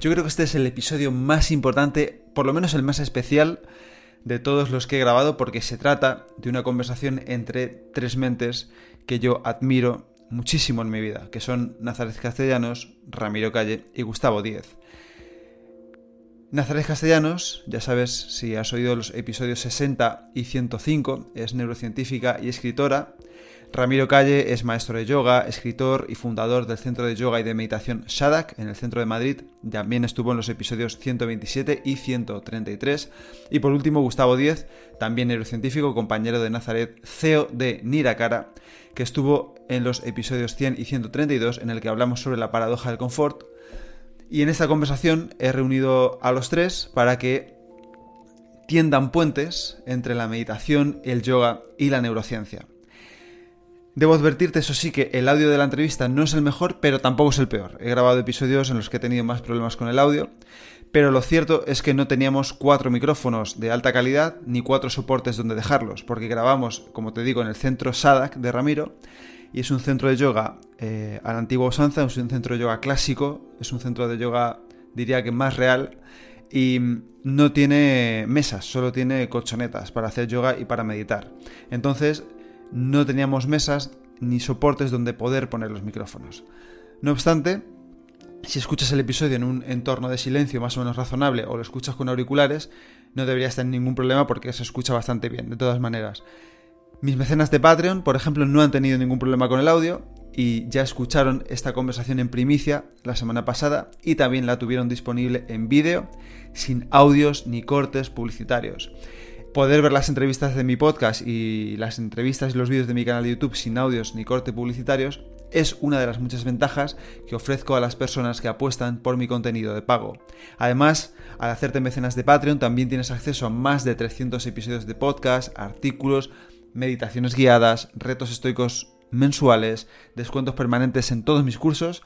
Yo creo que este es el episodio más importante, por lo menos el más especial de todos los que he grabado, porque se trata de una conversación entre tres mentes que yo admiro muchísimo en mi vida, que son Nazaret Castellanos, Ramiro Calle y Gustavo Díez. Nazaret Castellanos, ya sabes si has oído los episodios 60 y 105, es neurocientífica y escritora, Ramiro Calle es maestro de yoga, escritor y fundador del Centro de Yoga y de Meditación Shadak en el centro de Madrid. También estuvo en los episodios 127 y 133. Y por último, Gustavo Díez, también neurocientífico, compañero de Nazaret, CEO de Nirakara, que estuvo en los episodios 100 y 132 en el que hablamos sobre la paradoja del confort. Y en esta conversación he reunido a los tres para que tiendan puentes entre la meditación, el yoga y la neurociencia. Debo advertirte, eso sí, que el audio de la entrevista no es el mejor, pero tampoco es el peor. He grabado episodios en los que he tenido más problemas con el audio, pero lo cierto es que no teníamos cuatro micrófonos de alta calidad ni cuatro soportes donde dejarlos, porque grabamos, como te digo, en el centro Sadak de Ramiro, y es un centro de yoga eh, a la antigua usanza, es un centro de yoga clásico, es un centro de yoga, diría que más real, y no tiene mesas, solo tiene colchonetas para hacer yoga y para meditar. Entonces, no teníamos mesas ni soportes donde poder poner los micrófonos. No obstante, si escuchas el episodio en un entorno de silencio más o menos razonable o lo escuchas con auriculares, no deberías tener ningún problema porque se escucha bastante bien, de todas maneras. Mis mecenas de Patreon, por ejemplo, no han tenido ningún problema con el audio y ya escucharon esta conversación en primicia la semana pasada y también la tuvieron disponible en vídeo, sin audios ni cortes publicitarios poder ver las entrevistas de mi podcast y las entrevistas y los vídeos de mi canal de YouTube sin audios ni corte publicitarios es una de las muchas ventajas que ofrezco a las personas que apuestan por mi contenido de pago. Además, al hacerte mecenas de Patreon también tienes acceso a más de 300 episodios de podcast, artículos, meditaciones guiadas, retos estoicos mensuales, descuentos permanentes en todos mis cursos,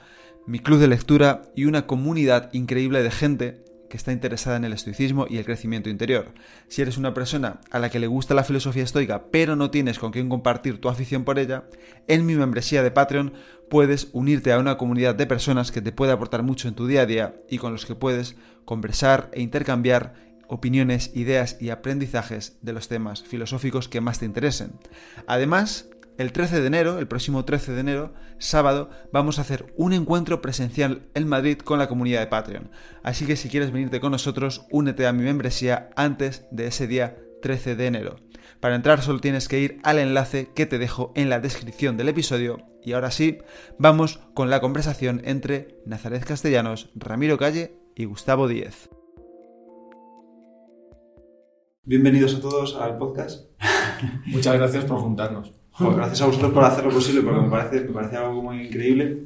mi club de lectura y una comunidad increíble de gente que está interesada en el estoicismo y el crecimiento interior. Si eres una persona a la que le gusta la filosofía estoica, pero no tienes con quién compartir tu afición por ella, en mi membresía de Patreon puedes unirte a una comunidad de personas que te puede aportar mucho en tu día a día y con los que puedes conversar e intercambiar opiniones, ideas y aprendizajes de los temas filosóficos que más te interesen. Además, el 13 de enero, el próximo 13 de enero, sábado, vamos a hacer un encuentro presencial en Madrid con la comunidad de Patreon. Así que si quieres venirte con nosotros, únete a mi membresía antes de ese día 13 de enero. Para entrar solo tienes que ir al enlace que te dejo en la descripción del episodio. Y ahora sí, vamos con la conversación entre Nazaret Castellanos, Ramiro Calle y Gustavo Díez. Bienvenidos a todos al podcast. Muchas gracias por juntarnos gracias a vosotros por hacer lo posible, porque me parece, me parece algo muy increíble.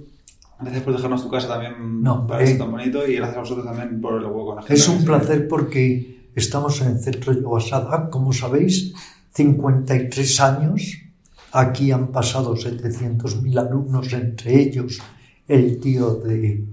Gracias por dejarnos tu casa también para eh, tan bonito y gracias a vosotros también por el hueco con. Es un placer porque estamos en el centro de Yogasada, como sabéis, 53 años. Aquí han pasado 700.000 alumnos, entre ellos el tío de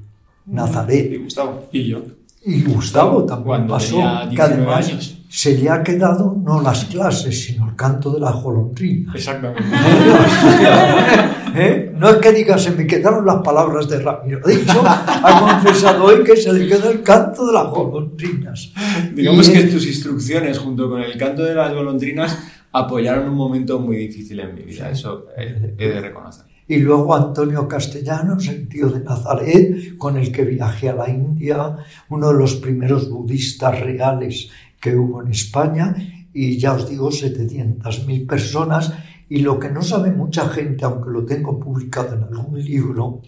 Nazaret. Y Gustavo. Y yo. Y Gustavo también pasó, que además se le ha quedado no las clases, sino el canto de la golondrina. Exactamente. ¿Eh? No es que diga, se me quedaron las palabras de Ramiro. De hecho, ha confesado hoy que se le queda el canto de las golondrinas. Digamos que tus instrucciones, junto con el canto de las golondrinas, apoyaron un momento muy difícil en mi vida. Eso he de reconocer y luego Antonio Castellanos, el tío de Nazaret, con el que viajé a la India, uno de los primeros budistas reales que hubo en España, y ya os digo, 700.000 personas, y lo que no sabe mucha gente, aunque lo tengo publicado en algún libro,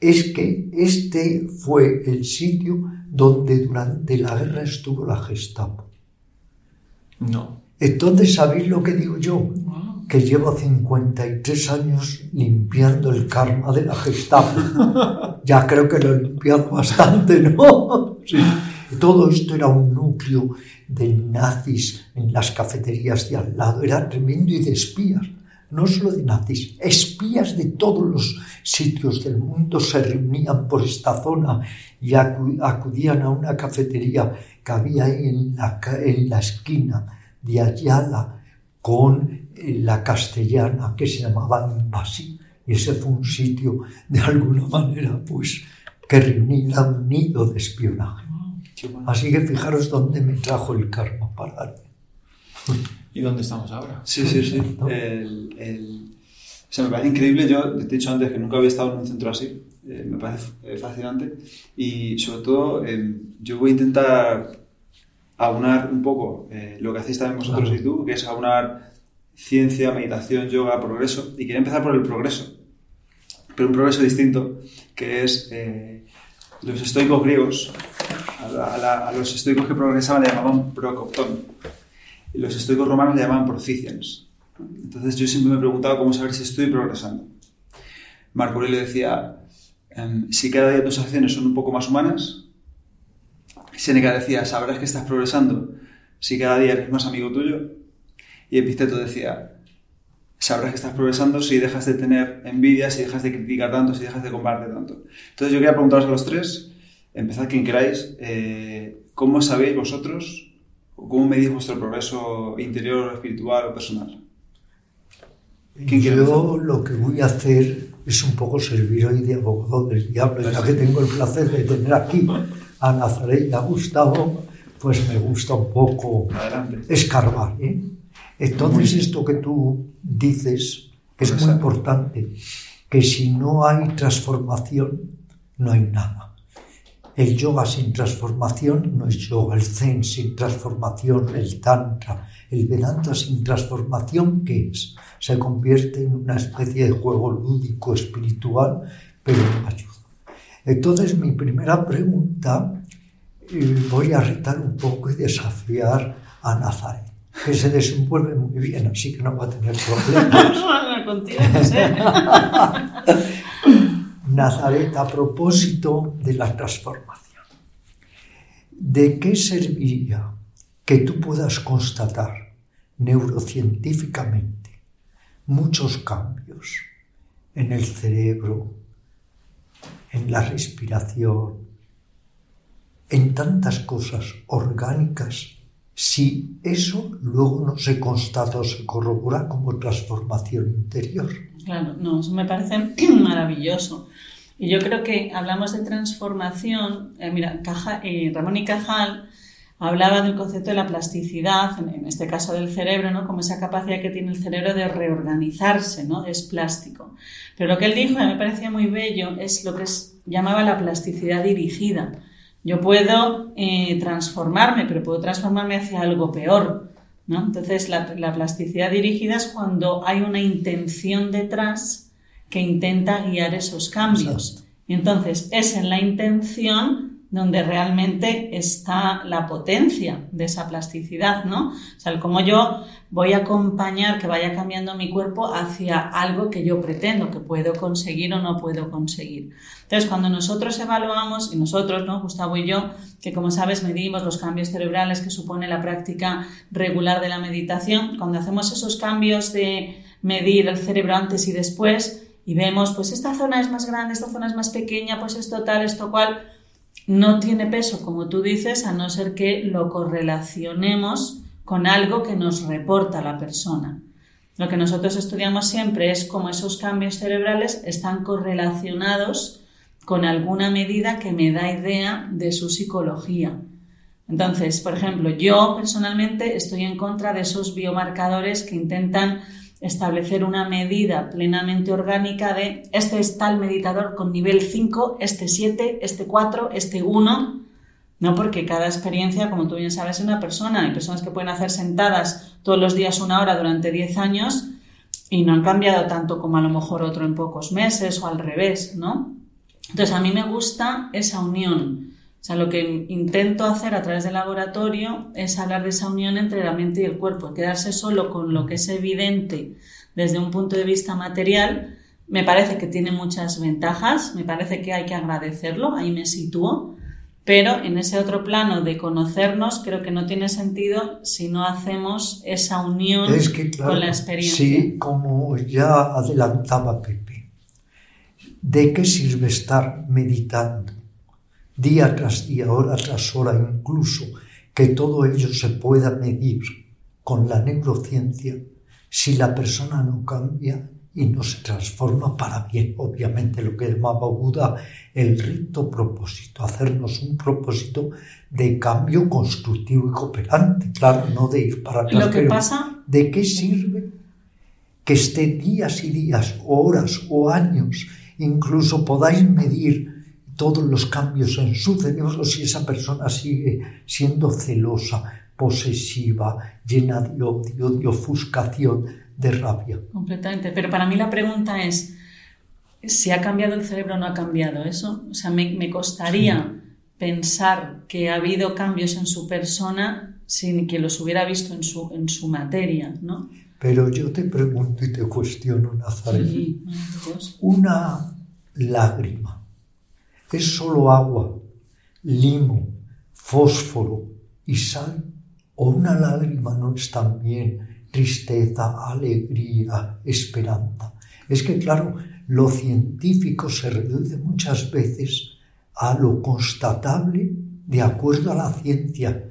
es que este fue el sitio donde durante la guerra estuvo la Gestapo. No. Entonces, ¿sabéis lo que digo yo? Que llevo 53 años limpiando el karma de la Gestapo. ya creo que lo he limpiado bastante, ¿no? Todo esto era un núcleo de nazis en las cafeterías de al lado, era tremendo y de espías, no solo de nazis, espías de todos los sitios del mundo se reunían por esta zona y acudían a una cafetería que había ahí en la, en la esquina de Ayala con la castellana que se llamaba Invasi. Y ese fue un sitio, de alguna manera, pues, que reunía un nido de espionaje. Así que fijaros dónde me trajo el karma para ¿Y dónde estamos ahora? Sí, sí, sí. El, O sea, me parece increíble. Yo te he dicho antes que nunca había estado en un centro así. Eh, me parece eh, fascinante. Y sobre todo, yo voy a intentar aunar un poco eh, lo que hacéis también vosotros y tú, que es aunar ciencia, meditación, yoga, progreso. Y quería empezar por el progreso, pero un progreso distinto, que es eh, los estoicos griegos, a, los estoicos que progresaban le llamaban procoptón, y los estoicos romanos le llamaban proficiens. Entonces yo siempre me he preguntado cómo saber si estoy progresando. Marco Aurelio decía, em, si cada día tus acciones son un poco más humanas, Seneca decía, sabrás que estás progresando si cada día eres más amigo tuyo. Y Episteto decía, sabrás que estás progresando si dejas de tener envidia, si dejas de criticar tanto, si dejas de compartir tanto. Entonces yo quería preguntaros a los tres, empezad quien queráis, eh, ¿cómo sabéis vosotros, o cómo medís vuestro progreso interior, espiritual o personal? yo lo que voy a hacer es un poco servir hoy de abogado del diablo, ya que tengo el placer de tener aquí a Nazaret y a Gustavo, pues me gusta un poco escarbar. ¿eh? Entonces, esto que tú dices es muy importante, que si no hay transformación, no hay nada. El yoga sin transformación no es yoga, el zen sin transformación, el tantra, el vedanta sin transformación, ¿qué es? Se convierte en una especie de juego lúdico espiritual, pero no ayuda. Entonces, mi primera pregunta, eh, voy a retar un poco y desafiar a Nazaret, que se desenvuelve muy bien, así que no va a tener problemas. Nazaret, a propósito de la transformación, ¿de qué serviría que tú puedas constatar neurocientíficamente muchos cambios en el cerebro, en la respiración, en tantas cosas orgánicas, si eso luego no se constata o se corrobora como transformación interior. Claro, no, eso me parece maravilloso. Y yo creo que hablamos de transformación, eh, mira, Caja, eh, Ramón y Cajal hablaba del concepto de la plasticidad, en, este caso del cerebro, ¿no? como esa capacidad que tiene el cerebro de reorganizarse, ¿no? es plástico. Pero lo que él dijo, y me parecía muy bello, es lo que llamaba la plasticidad dirigida. Yo puedo eh, transformarme, pero puedo transformarme hacia algo peor. ¿no? Entonces, la, la plasticidad dirigida es cuando hay una intención detrás que intenta guiar esos cambios. Y entonces es en la intención donde realmente está la potencia de esa plasticidad, ¿no? O sea, como yo voy a acompañar que vaya cambiando mi cuerpo hacia algo que yo pretendo, que puedo conseguir o no puedo conseguir. Entonces, cuando nosotros evaluamos, y nosotros, ¿no? Gustavo y yo, que como sabes medimos los cambios cerebrales que supone la práctica regular de la meditación, cuando hacemos esos cambios de medir el cerebro antes y después, y vemos, pues esta zona es más grande, esta zona es más pequeña, pues esto tal, esto cual, no tiene peso, como tú dices, a no ser que lo correlacionemos con algo que nos reporta la persona. Lo que nosotros estudiamos siempre es cómo esos cambios cerebrales están correlacionados con alguna medida que me da idea de su psicología. Entonces, por ejemplo, yo personalmente estoy en contra de esos biomarcadores que intentan establecer una medida plenamente orgánica de este es tal meditador con nivel 5, este 7, este 4, este 1, no porque cada experiencia, como tú bien sabes, es una persona. Hay personas que pueden hacer sentadas todos los días una hora durante 10 años y no han cambiado tanto como a lo mejor otro en pocos meses o al revés, ¿no? Entonces a mí me gusta esa unión o sea, lo que intento hacer a través del laboratorio es hablar de esa unión entre la mente y el cuerpo. Quedarse solo con lo que es evidente desde un punto de vista material me parece que tiene muchas ventajas, me parece que hay que agradecerlo, ahí me sitúo, Pero en ese otro plano de conocernos, creo que no tiene sentido si no hacemos esa unión con la experiencia. Sí, como ya adelantaba Pepe. ¿De qué sirve estar meditando día tras día, hora tras hora, incluso que todo ello se pueda medir con la neurociencia si la persona no cambia y no se transforma para bien. Obviamente lo que llamaba Buda el rito propósito, hacernos un propósito de cambio constructivo y cooperante, claro, no de ir para atrás. Lo que pasa... ¿De qué sirve que esté días y días, horas o años, incluso podáis medir todos los cambios en su cerebro si esa persona sigue siendo celosa, posesiva, llena de odio, de ofuscación, de rabia. Completamente. Pero para mí la pregunta es, si ha cambiado el cerebro o no ha cambiado eso. O sea, me, costaría pensar que ha habido cambios en su persona sin que los hubiera visto en su, en su materia, ¿no? Pero yo te pregunto y te cuestiono, Nazaret. Sí, Una lágrima es solo agua, limo, fósforo y sal. O una lágrima no es también tristeza, alegría, esperanza. Es que, claro, lo científico se reduce muchas veces a lo constatable de acuerdo a la ciencia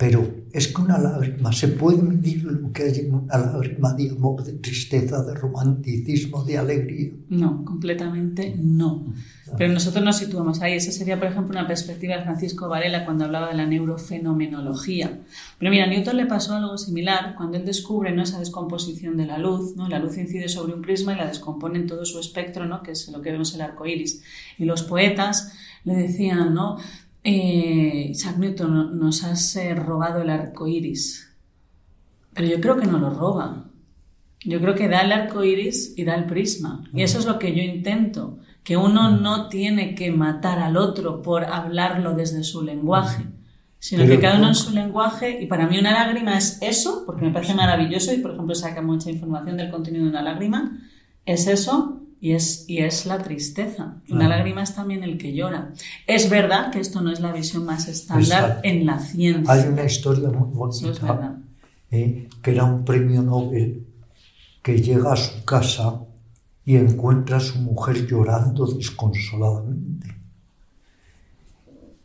pero es que una lágrima, ¿se puede medir lo que hay en una lágrima de amor, de tristeza, de romanticismo, de alegría? No, completamente no. Pero nosotros nos situamos ahí. Esa sería, por ejemplo, una perspectiva de Francisco Varela cuando hablaba de la neurofenomenología. Pero mira, a Newton le pasó algo similar cuando él descubre ¿no? esa descomposición de la luz. ¿no? La luz incide sobre un prisma y la descompone en todo su espectro, ¿no? que es lo que vemos el arco iris. Y los poetas le decían, ¿no? Eh, Isaac Newton, nos has eh, robado el arco iris. Pero yo creo que no lo roba. Yo creo que da el arco iris y da el prisma. Y eso es lo que yo intento. Que uno no tiene que matar al otro por hablarlo desde su lenguaje, sino que cada uno en su lenguaje. Y para mí, una lágrima es eso, porque me parece maravilloso y, por ejemplo, saca mucha información del contenido de una lágrima. Es eso, y es, y es la tristeza. Una lágrima es también el que llora. Es verdad que esto no es la visión más estándar en la ciencia. Hay una historia muy bonita, eh, que era un premio Nobel que llega a su casa y encuentra a su mujer llorando desconsoladamente.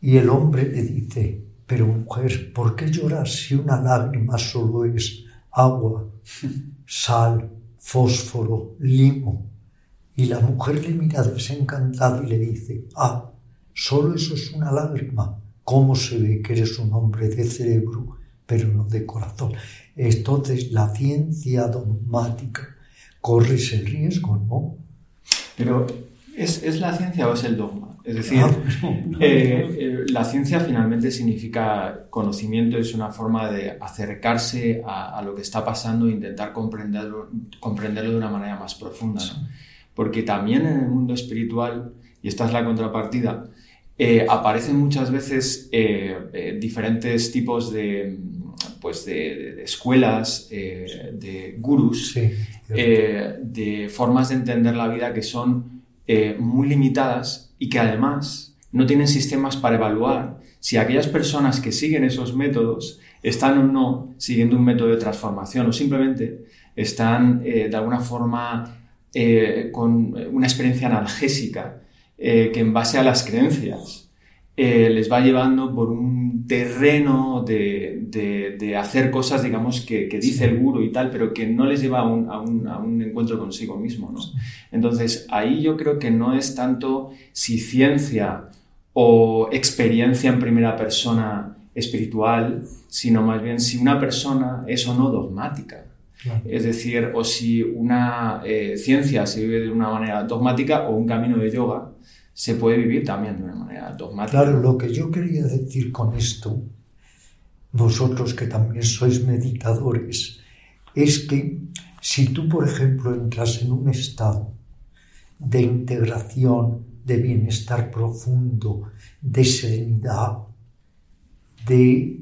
Y el hombre le dice, pero mujer, ¿por qué lloras si una lágrima solo es agua, sal, fósforo, limo? Y la mujer le mira desencantada y le dice, ah, solo eso es una lágrima. ¿Cómo se ve que eres un hombre de cerebro, pero no de corazón? Entonces la ciencia dogmática corre ese riesgo, ¿no? Pero ¿es, ¿es, la ciencia o es el dogma? Es decir, ah, eh, eh, la ciencia finalmente significa conocimiento, es una forma de acercarse a, lo que está pasando e intentar comprenderlo, comprenderlo de una manera más profunda. ¿no? Porque también en el mundo espiritual, y esta es la contrapartida, eh, aparecen muchas veces eh, eh, diferentes tipos de, pues de, escuelas, de gurús, de formas de entender la vida que son muy limitadas y que además no tienen sistemas para evaluar si aquellas personas que siguen esos métodos están o no siguiendo un método de transformación o simplemente están de alguna forma eh, con una experiencia analgésica eh, que en base a las creencias eh, les va llevando por un terreno de, hacer cosas, digamos, que, dice el guru y tal, pero que no les lleva a un, encuentro consigo mismo. Entonces, ahí yo creo que no es tanto si ciencia o experiencia en primera persona espiritual, sino más bien si una persona es o no dogmática. Es decir, o si una eh, ciencia se vive de una manera dogmática o un camino de yoga se puede vivir también de una manera dogmática. Claro, lo que yo quería decir con esto, vosotros que también sois meditadores, es que si tú, por ejemplo, entras en un estado de integración, de bienestar profundo, de serenidad, de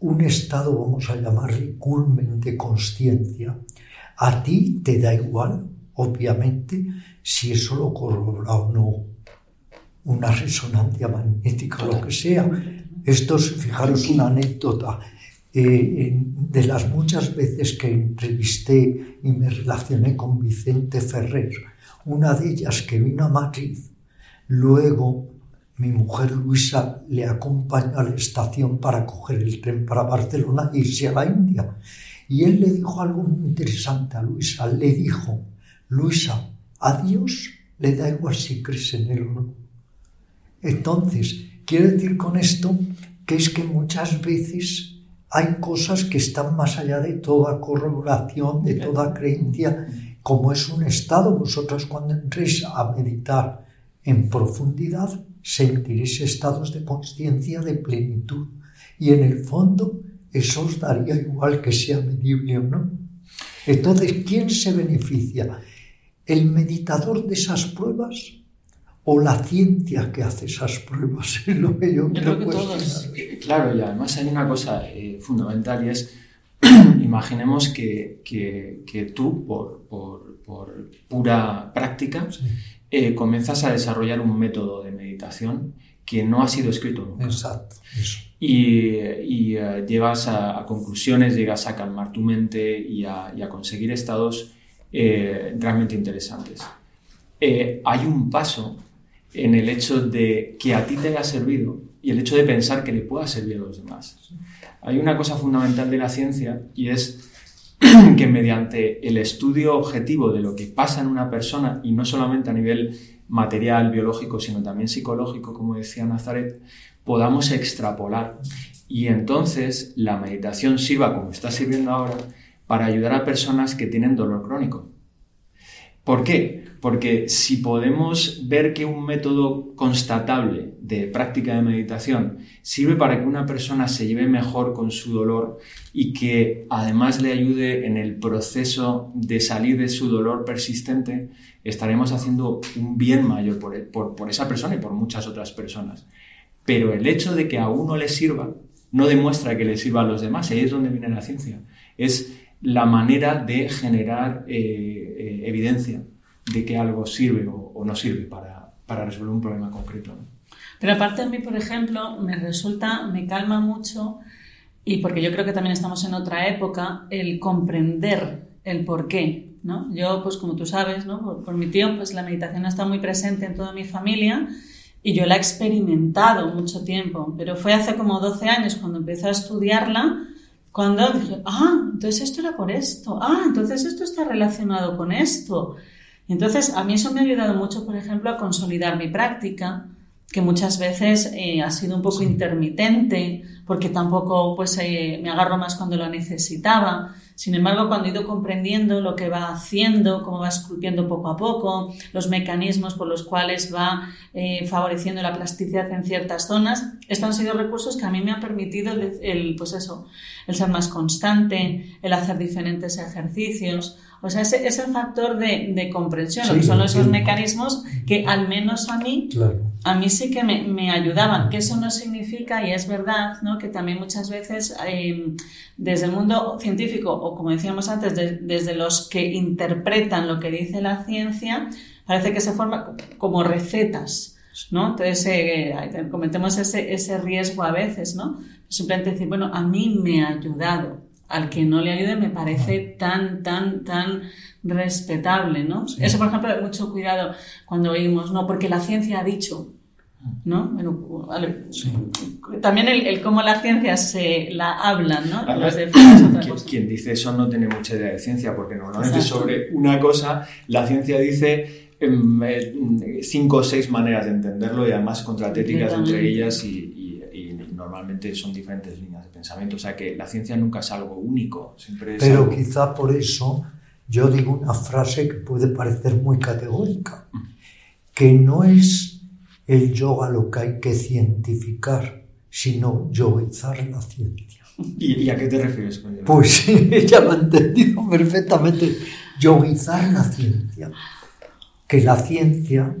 un estado, vamos a llamarle culmen de conciencia, a ti te da igual, obviamente, si eso lo corrobora o no una resonancia magnética, lo que sea. Esto es, fijaros, una anécdota. Eh, de las muchas veces que entrevisté y me relacioné con Vicente Ferrer, una de ellas que vino a Madrid, luego mi mujer Luisa le acompañó a la estación para coger el tren para Barcelona e irse a la India. Y él le dijo algo muy interesante a Luisa. Le dijo, Luisa, a Dios le da igual si crees en él o no. Entonces, quiero decir con esto que es que muchas veces hay cosas que están más allá de toda corroboración, de toda creencia, como es un estado. Vosotros cuando entréis a meditar en profundidad, sentiréis estados de conciencia de plenitud. Y en el fondo, eso os daría igual que sea medible o no. Entonces, ¿quién se beneficia? ¿El meditador de esas pruebas o la ciencia que hace esas pruebas? Es lo que yo, creo que todos. Claro, y además hay una cosa eh, fundamental y es, imaginemos que, que, tú, por, por, por, pura práctica, eh, comienzas a desarrollar un método de meditación que no ha sido escrito nunca. Exacto. Y, y eh, llevas a, conclusiones, llegas a calmar tu mente y a, y a conseguir estados eh, realmente interesantes. Eh, hay un paso en el hecho de que a ti te haya servido y el hecho de pensar que le pueda servir a los demás. Hay una cosa fundamental de la ciencia y es que mediante el estudio objetivo de lo que pasa en una persona y no solamente a nivel material, biológico, sino también psicológico, como decía Nazaret, podamos extrapolar y entonces la meditación sirva como está sirviendo ahora para ayudar a personas que tienen dolor crónico. ¿Por qué? Porque si podemos ver que un método constatable de práctica de meditación sirve para que una persona se lleve mejor con su dolor y que además le ayude en el proceso de salir de su dolor persistente, estaremos haciendo un bien mayor por, esa persona y por muchas otras personas. Pero el hecho de que a uno le sirva no demuestra que le sirva a los demás, ahí es donde viene la ciencia. Es la manera de generar eh, evidencia de que algo sirve o, no sirve para, para, resolver un problema concreto. Pero aparte a mí, por ejemplo, me resulta, me calma mucho, y porque yo creo que también estamos en otra época, el comprender el por qué. ¿no? Yo, pues como tú sabes, ¿no? por, por mi tío, pues la meditación está muy presente en toda mi familia y yo la he experimentado mucho tiempo, pero fue hace como 12 años cuando empecé a estudiarla cuando dije, ah, entonces esto era por esto, ah, entonces esto está relacionado con esto. entonces a mí eso me ha ayudado mucho, por ejemplo, a consolidar mi práctica, que muchas veces eh, ha sido un poco intermitente, porque tampoco pues eh, me agarro más cuando lo necesitaba. Sin embargo, cuando he ido comprendiendo lo que va haciendo, cómo va esculpiendo poco a poco, los mecanismos por los cuales va eh, favoreciendo la plasticidad en ciertas zonas, estos han sido recursos que a mí me han permitido el, pues eso, el ser más constante, el hacer diferentes ejercicios. O sea, ese es el factor de, comprensión, son esos mecanismos que al menos a mí, a mí sí que me, ayudaban. Que eso no significa, y es verdad, ¿no? que también muchas veces eh, desde el mundo científico, o como decíamos antes, desde los que interpretan lo que dice la ciencia, parece que se forma como recetas. ¿no? Entonces, eh, cometemos ese, ese riesgo a veces, ¿no? Simplemente decir, bueno, a mí me ha ayudado al que no le ayude me parece tan, tan, tan respetable, ¿no? Eso, por ejemplo, mucho cuidado cuando oímos, no, porque la ciencia ha dicho, ¿no? También el, cómo la ciencia se la habla, ¿no? quien, dice eso no tiene mucha idea de ciencia, porque normalmente sobre una cosa la ciencia dice em, eh, cinco o seis maneras de entenderlo y además contratéticas entre ellas y, normalmente son diferentes líneas pensamiento. O sea que la ciencia nunca es algo único. Siempre Pero quizá por eso yo digo una frase que puede parecer muy categórica, que no es el yoga lo que hay que cientificar, sino yoguizar la ciencia. ¿Y, a qué te refieres con ello? Pues ya lo he entendido perfectamente. Yoguizar la ciencia. Que la ciencia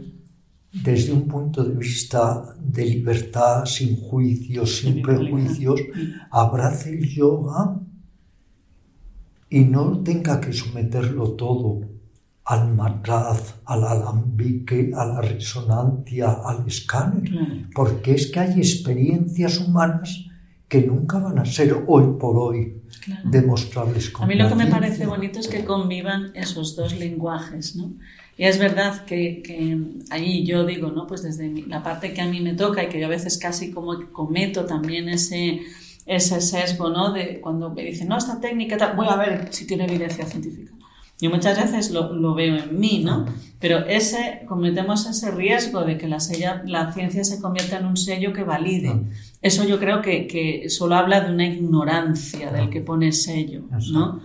desde un punto de vista de libertad, sin juicios, sin prejuicios, abrace el yoga y no tenga que someterlo todo al matraz, al alambique, a la resonancia, al escáner, porque es que hay experiencias humanas que nunca van a ser hoy por hoy demostrables. a mí lo que me parece bonito es que convivan esos dos lenguajes, ¿no? Y es verdad que, que, ahí yo digo, ¿no? Pues desde la parte que a mí me toca y que yo a veces casi como cometo también ese, ese sesgo, ¿no? De cuando me dicen, no, esta técnica, tal, voy a ver si tiene evidencia científica. Y muchas veces lo, lo, veo en mí, ¿no? Pero ese, cometemos ese riesgo de que la, la ciencia se convierta en un sello que valide. Eso yo creo que, que solo habla de una ignorancia del que pone sello, ¿no?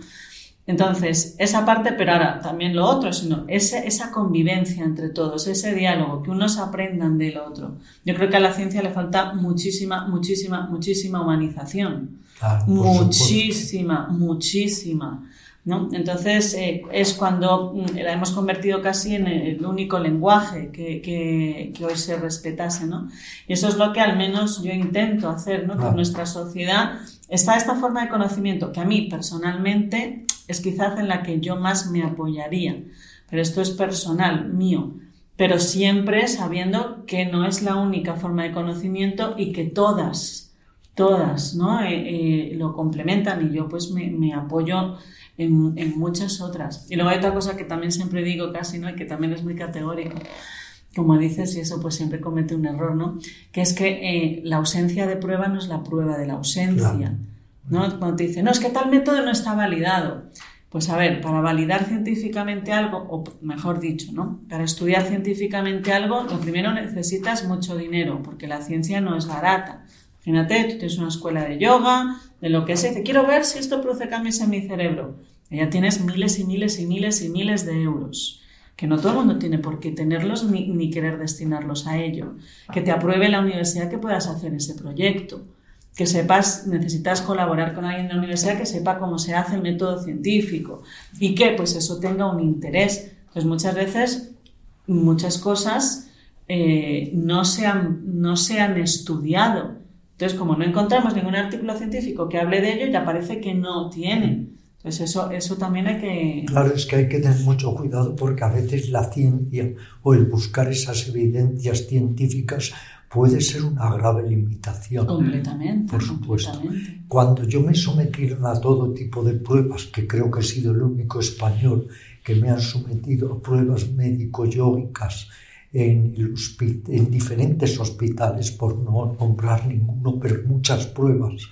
Entonces, esa parte, pero ahora también lo otro, sino ese, esa convivencia entre todos, ese diálogo, que unos aprendan del otro. Yo creo que a la ciencia le falta muchísima, muchísima, muchísima humanización. muchísima, muchísima. ¿no? Entonces, eh, es cuando mm, la hemos convertido casi en el único lenguaje que, que, que, hoy se respetase. ¿no? Y eso es lo que al menos yo intento hacer, ¿no? Con nuestra sociedad está esta forma de conocimiento que a mí personalmente es quizás en la que yo más me apoyaría, pero esto es personal, mío, pero siempre sabiendo que no es la única forma de conocimiento y que todas, todas, ¿no? Eh, eh, lo complementan y yo pues me, apoyo en, muchas otras. Y luego hay otra cosa que también siempre digo casi, ¿no? Y que también es muy categórico como dices, y eso pues siempre comete un error, ¿no? Que es que eh, la ausencia de prueba no es la prueba de la ausencia. ¿No? Cuando te dicen, no, es que tal método no está validado. Pues a ver, para validar científicamente algo, o mejor dicho, ¿no? Para estudiar científicamente algo, lo primero necesitas mucho dinero, porque la ciencia no es barata. Imagínate, tú tienes una escuela de yoga, de lo que sea, dice, quiero ver si esto produce cambios en mi cerebro. Y ya tienes miles y miles y miles y miles de euros que no todo el mundo tiene por qué tenerlos ni, querer destinarlos a ello, que te apruebe la universidad que puedas hacer ese proyecto, que sepas, necesitas colaborar con alguien en la universidad que sepa cómo se hace el método científico y que pues eso tenga un interés. Pues muchas veces muchas cosas eh, no, se han, no se han estudiado. Entonces, como no encontramos ningún artículo científico que hable de ello, ya parece que no tiene. Entonces, eso, eso también hay que... Claro, es que hay que tener mucho cuidado porque a veces la ciencia o el buscar esas evidencias científicas puede ser una grave limitación. Completamente. Por supuesto. Cuando yo me sometieron a todo tipo de pruebas, que creo que he sido el único español que me han sometido a pruebas médico-yógicas en, en diferentes hospitales, por no comprar ninguno, pero muchas pruebas,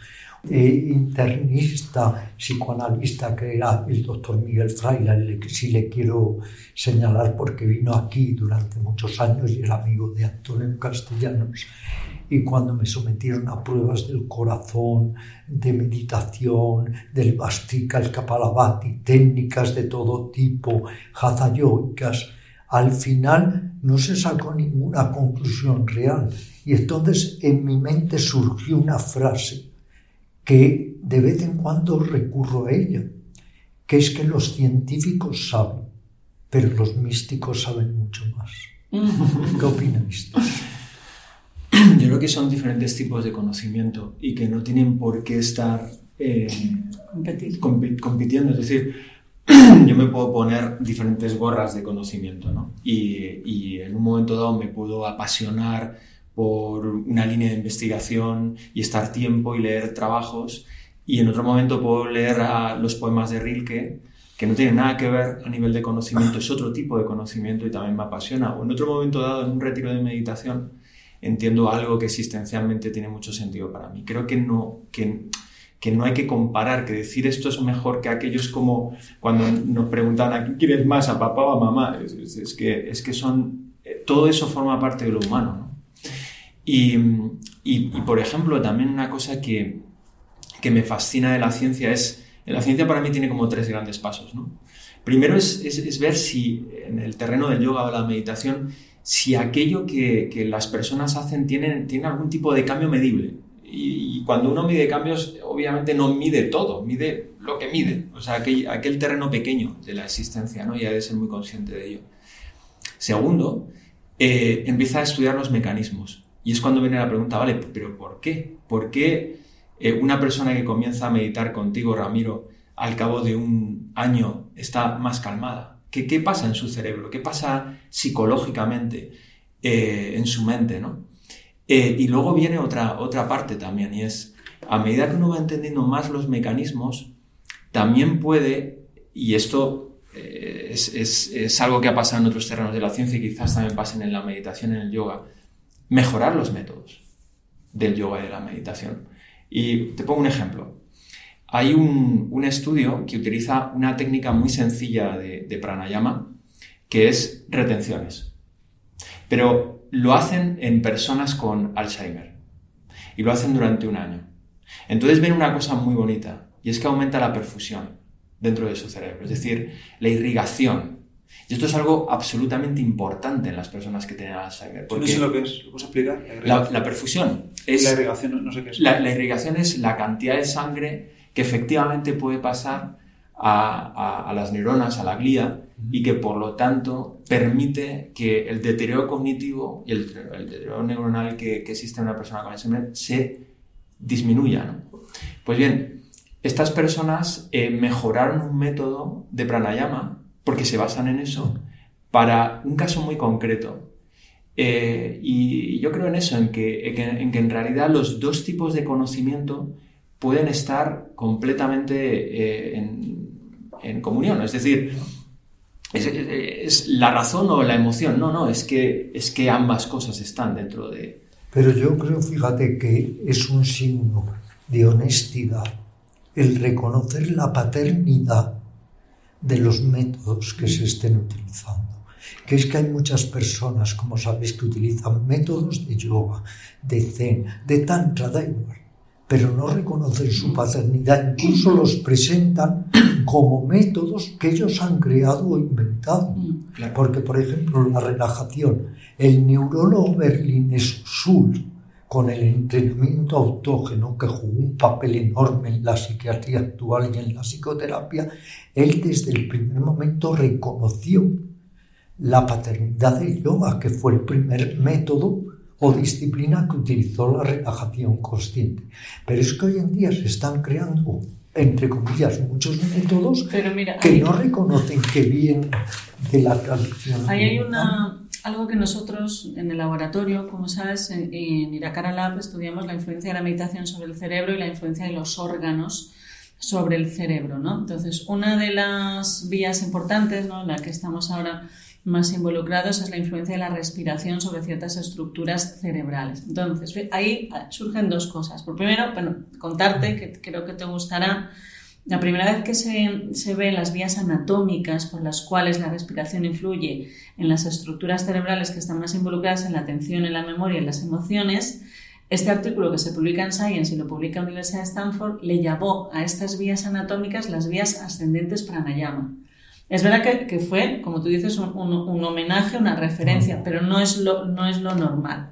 eh, internista, psicoanalista, que era el doctor Miguel Fraile, que sí le quiero señalar porque vino aquí durante muchos años y era amigo de Antonio Castellanos. Y cuando me sometieron a pruebas del corazón, de meditación, del Bastika, el Kapalabhati, técnicas de todo tipo, hatha al final no se sacó ninguna conclusión real. Y entonces en mi mente surgió una frase que de vez en cuando recurro a ella, que es que los científicos saben, pero los místicos saben mucho más. ¿Qué opinas? Yo creo que son diferentes tipos de conocimiento y que no tienen por qué estar eh, compitiendo. Es decir, yo me puedo poner diferentes gorras de conocimiento, ¿no? Y, y en un momento dado me puedo apasionar por una línea de investigación y estar tiempo y leer trabajos. Y en otro momento puedo leer los poemas de Rilke, que no tienen nada que ver a nivel de conocimiento, es otro tipo de conocimiento y también me apasiona. O en otro momento dado, en un retiro de meditación, entiendo algo que existencialmente tiene mucho sentido para mí. Creo que no, que, que no hay que comparar, que decir esto es mejor que aquello es como cuando nos preguntan a quién quieres más, a papá o a mamá. Es, que, es que son, eh, todo eso forma parte de lo humano. ¿no? Y, y, por ejemplo, también una cosa que, que, me fascina de la ciencia es, la ciencia para mí tiene como tres grandes pasos. ¿no? Primero es, es, ver si en el terreno del yoga o la meditación, si aquello que, que las personas hacen tiene, tiene algún tipo de cambio medible. Y, cuando uno mide cambios, obviamente no mide todo, mide lo que mide, o sea, aquel, aquel terreno pequeño de la existencia, ¿no? y ha de ser muy consciente de ello. Segundo, eh, empieza a estudiar los mecanismos. Y es cuando viene la pregunta, vale, pero ¿por qué? ¿Por qué eh, una persona que comienza a meditar contigo, Ramiro, al cabo de un año está más calmada? ¿Qué, qué pasa en su cerebro? ¿Qué pasa psicológicamente eh, en su mente? ¿no? Eh, y luego viene otra, otra parte también, y es, a medida que uno va entendiendo más los mecanismos, también puede, y esto es, es, es, algo que ha pasado en otros terrenos de la ciencia y quizás también pasen en la meditación, en el yoga, mejorar los métodos del yoga y de la meditación. Y te pongo un ejemplo. Hay un, un estudio que utiliza una técnica muy sencilla de, de pranayama, que es retenciones. Pero lo hacen en personas con Alzheimer. Y lo hacen durante un año. Entonces ven una cosa muy bonita, y es que aumenta la perfusión dentro de su cerebro, es decir, la irrigación. Y esto es algo absolutamente importante en las personas que tienen Alzheimer. Porque no sé lo que es, ¿lo puedes explicar? La, la, la perfusión es... La irrigación, no sé qué es. La, la, irrigación es la cantidad de sangre que efectivamente puede pasar a, a, a las neuronas, a la glía, y que por lo tanto permite que el deterioro cognitivo y el, el deterioro neuronal que, que, existe en una persona con Alzheimer se disminuya. ¿no? Pues bien, estas personas eh, mejoraron un método de pranayama, porque se basan en eso, para un caso muy concreto. Eh, y yo creo en eso, en que, en que, en realidad los dos tipos de conocimiento pueden estar completamente eh, en, en, comunión. Es decir, es, es, la razón o la emoción. No, no, es que, es que ambas cosas están dentro de... Pero yo creo, fíjate, que es un signo de honestidad el reconocer la paternidad de los métodos que se estén utilizando. Que es que hay muchas personas, como sabéis, que utilizan métodos de yoga, de zen, de tantra, da igual, pero no reconocen su paternidad, incluso los presentan como métodos que ellos han creado o inventado. Porque, por ejemplo, la relajación, el neurólogo berlinés Schulz, con el entrenamiento autógeno que jugó un papel enorme en la psiquiatría actual y en la psicoterapia, él desde el primer momento reconoció la paternidad del yoga, que fue el primer método o disciplina que utilizó la relajación consciente. Pero es que hoy en día se están creando, entre comillas, muchos métodos mira, que hay... no reconocen que vienen de la tradición. Ahí hay una, algo que nosotros en el laboratorio, como sabes, en, Iracara Lab estudiamos la influencia de la meditación sobre el cerebro y la influencia de los órganos sobre el cerebro, ¿no? Entonces, una de las vías importantes, ¿no? La que estamos ahora más involucrados es la influencia de la respiración sobre ciertas estructuras cerebrales. Entonces, ahí surgen dos cosas. Por primero, bueno, contarte, que creo que te gustará, la primera vez que se, se ven las vías anatómicas por las cuales la respiración influye en las estructuras cerebrales que están más involucradas en la atención, en la memoria y en las emociones, este artículo que se publica en Science y lo publica la Universidad de Stanford le llamó a estas vías anatómicas las vías ascendentes pranayama. Es verdad que, que fue, como tú dices, un, un, un, homenaje, una referencia, pero no es lo, no es lo normal.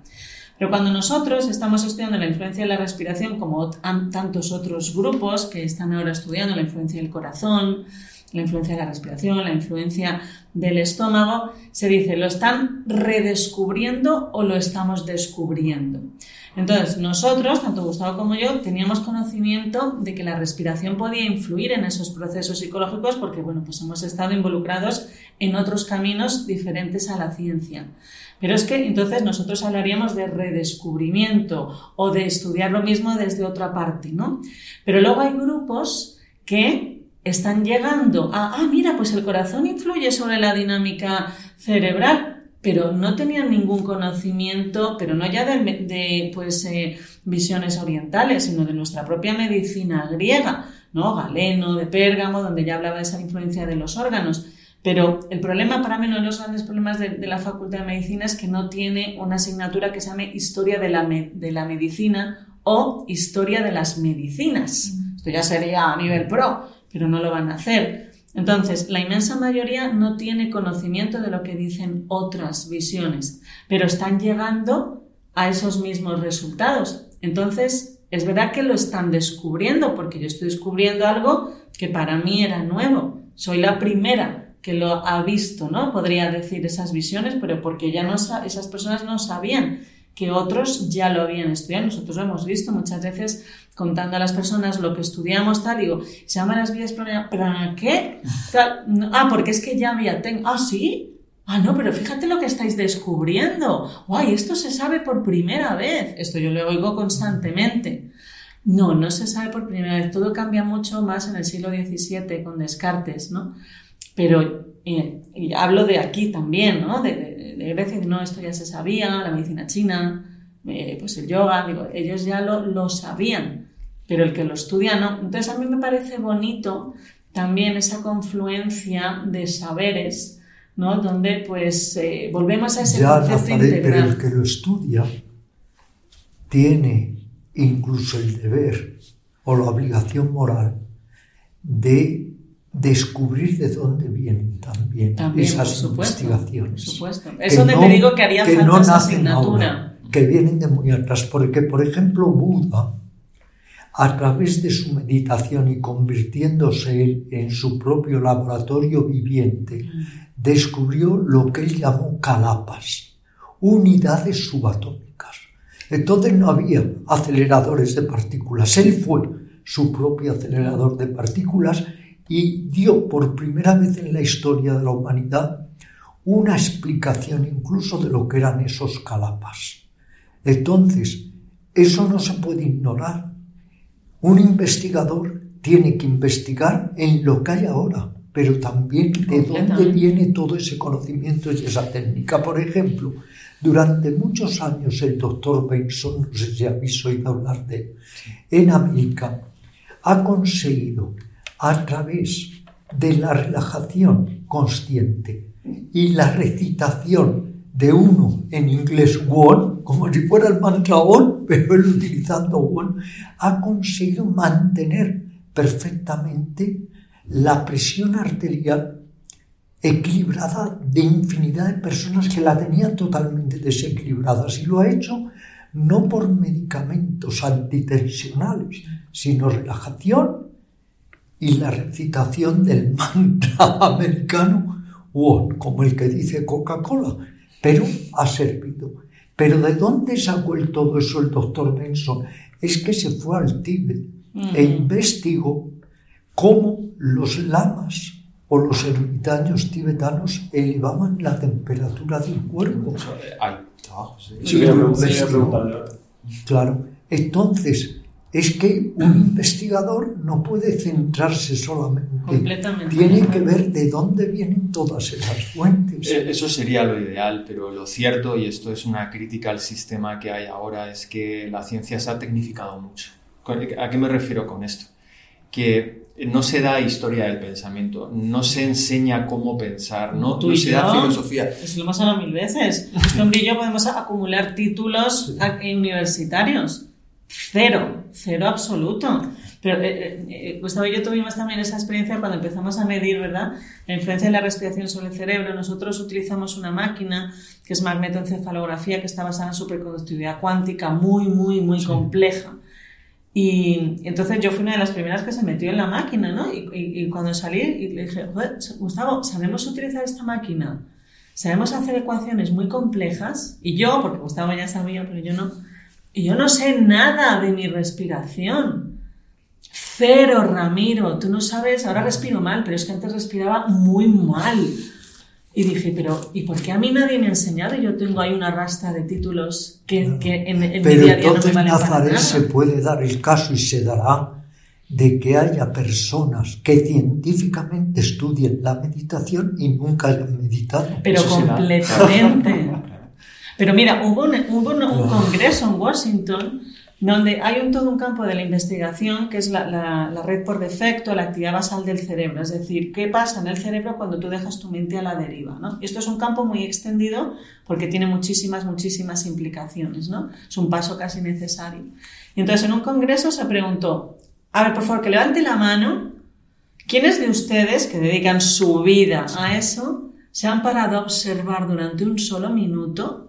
Pero cuando nosotros estamos estudiando la influencia de la respiración, como tantos otros grupos que están ahora estudiando la influencia del corazón, la influencia de la respiración, la influencia del estómago, se dice, ¿lo están redescubriendo o lo estamos descubriendo? Entonces, nosotros, tanto Gustavo como yo, teníamos conocimiento de que la respiración podía influir en esos procesos psicológicos porque, bueno, pues hemos estado involucrados en otros caminos diferentes a la ciencia. Pero es que entonces nosotros hablaríamos de redescubrimiento o de estudiar lo mismo desde otra parte, ¿no? Pero luego hay grupos que están llegando a, ah, mira, pues el corazón influye sobre la dinámica cerebral, pero no tenían ningún conocimiento, pero no ya de, pues, eh, visiones orientales, sino de nuestra propia medicina griega, ¿no? Galeno, de Pérgamo, donde ya hablaba de esa influencia de los órganos. Pero el problema para mí, uno de los grandes problemas de, de, la Facultad de Medicina es que no tiene una asignatura que se llame Historia de la, me, de la Medicina o Historia de las Medicinas. Mm. Esto ya sería a nivel pro, pero no lo van a hacer. Entonces, la inmensa mayoría no tiene conocimiento de lo que dicen otras visiones, pero están llegando a esos mismos resultados. Entonces, es verdad que lo están descubriendo, porque yo estoy descubriendo algo que para mí era nuevo. Soy la primera que lo ha visto, ¿no? Podría decir esas visiones, pero porque ya no esas personas no sabían que otros ya lo habían estudiado. Nosotros lo hemos visto muchas veces contando a las personas lo que estudiamos, tal, digo, se llama las vías ¿para qué? ah, porque es que ya había, ten ah, sí, ah, no, pero fíjate lo que estáis descubriendo, guay, esto se sabe por primera vez, esto yo lo oigo constantemente. No, no se sabe por primera vez, todo cambia mucho más en el siglo XVII con Descartes, ¿no? Pero eh, hablo de aquí también, ¿no? De, de, Grecia, no, esto ya se sabía, la medicina china, eh, pues el yoga, digo, ellos ya lo, lo, sabían, pero el que lo estudia no. Entonces a mí me parece bonito también esa confluencia de saberes, ¿no? Donde pues eh, volvemos a ese ya, concepto integral. Pero el que lo estudia tiene incluso el deber o la obligación moral de descubrir de dónde vienen también, esas investigaciones. Por supuesto. Eso te digo que haría falta esa asignatura que vienen de muy atrás, porque por ejemplo Buda, a través de su meditación y convirtiéndose él en su propio laboratorio viviente, descubrió lo que él llamó calapas, unidades subatómicas. Entonces no había aceleradores de partículas, él fue su propio acelerador de partículas y dio por primera vez en la historia de la humanidad una explicación incluso de lo que eran esos calapas. Entonces, eso no se puede ignorar. Un investigador tiene que investigar en lo que hay ahora, pero también de dónde viene todo ese conocimiento y esa técnica. Por ejemplo, durante muchos años el doctor Benson, no sé si habéis oído hablar de él, en América ha conseguido a través de la relajación consciente y la recitación de uno en inglés one, como si fuera el mantra on, pero él utilizando one, ha conseguido mantener perfectamente la presión arterial equilibrada de infinidad de personas que la tenían totalmente desequilibrada. Y lo ha hecho no por medicamentos antitensionales, sino relajación y la recitación del mantra americano one, como el que dice Coca-Cola pero ha servido. Pero ¿de dónde sacó el todo eso el doctor Benson? Es que se fue al Tíbet e investigó cómo los lamas o los ermitaños tibetanos elevaban la temperatura del cuerpo. Claro. Entonces, es que un investigador no puede centrarse solamente. Tiene que ver de dónde vienen todas esas fuentes. Eh, eso sería lo ideal, pero lo cierto, y esto es una crítica al sistema que hay ahora, es que la ciencia se ha tecnificado mucho. ¿A qué me refiero con esto? Que no se da historia del pensamiento, no se enseña cómo pensar, no, se da filosofía. Eso lo hemos hablado mil veces. Este hombre y yo podemos acumular títulos universitarios Cero, cero absoluto. Pero eh, eh, Gustavo y yo tuvimos también esa experiencia cuando empezamos a medir, ¿verdad? La influencia de la respiración sobre el cerebro. Nosotros utilizamos una máquina que es magnetoencefalografía que está basada en superconductividad cuántica, muy, muy, muy compleja. Y entonces yo fui una de las primeras que se metió en la máquina, ¿no? Y, y, cuando salí y le dije, Gustavo, ¿sabemos utilizar esta máquina? ¿Sabemos hacer ecuaciones muy complejas? Y yo, porque Gustavo ya sabía, pero yo no y yo no sé nada de mi respiración. Cero, Ramiro, tú no sabes, ahora respiro mal, pero es que antes respiraba muy mal. Y dije, pero ¿y por qué a mí nadie me ha enseñado? Yo tengo ahí una rasta de títulos que, que en, en mi día a día no me valen para nada. se puede dar el caso y se dará de que haya personas que científicamente estudien la meditación y nunca hayan meditado. Pero completamente. Pero mira, hubo, un, congreso en Washington donde hay un, todo un campo de la investigación que es la, red por defecto, la actividad basal del cerebro, es decir, qué pasa en el cerebro cuando tú dejas tu mente a la deriva. ¿no? Esto es un campo muy extendido porque tiene muchísimas, muchísimas implicaciones, ¿no? es un paso casi necesario. Y entonces en un congreso se preguntó, a ver, por favor, que levante la mano, ¿quiénes de ustedes que dedican su vida a eso se han parado a observar durante un solo minuto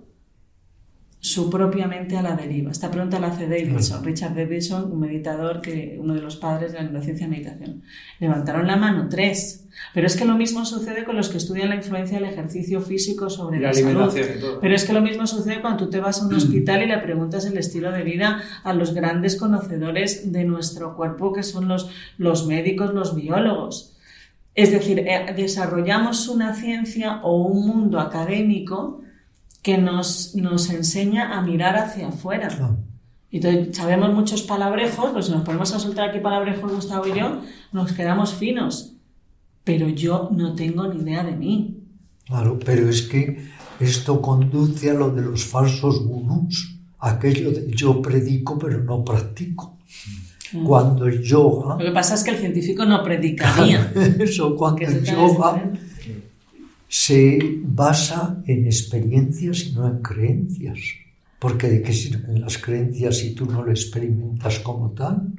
su propia mente a la deriva. Esta pregunta la hace Davidson, Richard Davidson, un meditador, que, uno de los padres de la neurociencia de meditación. Levantaron la mano tres. Pero es que lo mismo sucede con los que estudian la influencia del ejercicio físico sobre la, salud. Pero es que lo mismo sucede cuando tú te vas a un hospital y le preguntas el estilo de vida a los grandes conocedores de nuestro cuerpo, que son los, los médicos, los biólogos. Es decir, eh, desarrollamos una ciencia o un mundo académico que nos, nos enseña a mirar hacia afuera. Y entonces sabemos muchos palabrejos, pues si nos ponemos a soltar aquí palabrejos Gustavo y yo, nos quedamos finos. Pero yo no tengo ni idea de mí. Claro, pero es que esto conduce a lo de los falsos gurús, aquello de yo predico pero no practico. Mm. Cuando el yoga... Lo que pasa es que el científico no predicaría. Eso, cuando el yoga se basa en experiencias y no en creencias. Porque de qué sirven las creencias si tú no lo experimentas como tal.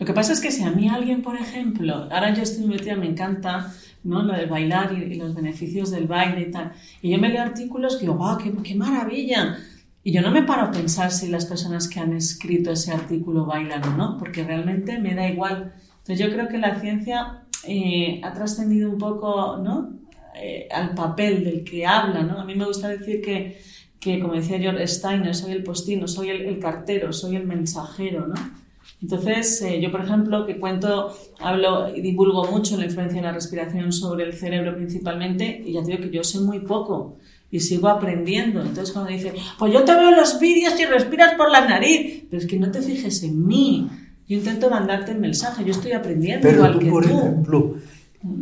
Lo que pasa es que si a mí alguien, por ejemplo, ahora yo estoy metida, me encanta ¿no? lo de bailar y, los beneficios del baile y tal, y yo me leo artículos que digo, ¡wow, qué, qué maravilla! Y yo no me paro a pensar si las personas que han escrito ese artículo bailan o no, porque realmente me da igual. Entonces yo creo que la ciencia eh, ha trascendido un poco, ¿no? Eh, al papel del que habla, ¿no? A mí me gusta decir que, que como decía George Steiner, soy el postino, soy el, cartero, soy el mensajero, ¿no? Entonces, eh, yo, por ejemplo, que cuento, hablo y divulgo mucho la influencia de la respiración sobre el cerebro principalmente, y ya te digo que yo sé muy poco y sigo aprendiendo. Entonces, cuando dice, pues yo te veo los vídeos y respiras por la nariz, pero es que no te fijes en mí. Yo intento mandarte el mensaje, yo estoy aprendiendo pero igual tú, que por ejemplo,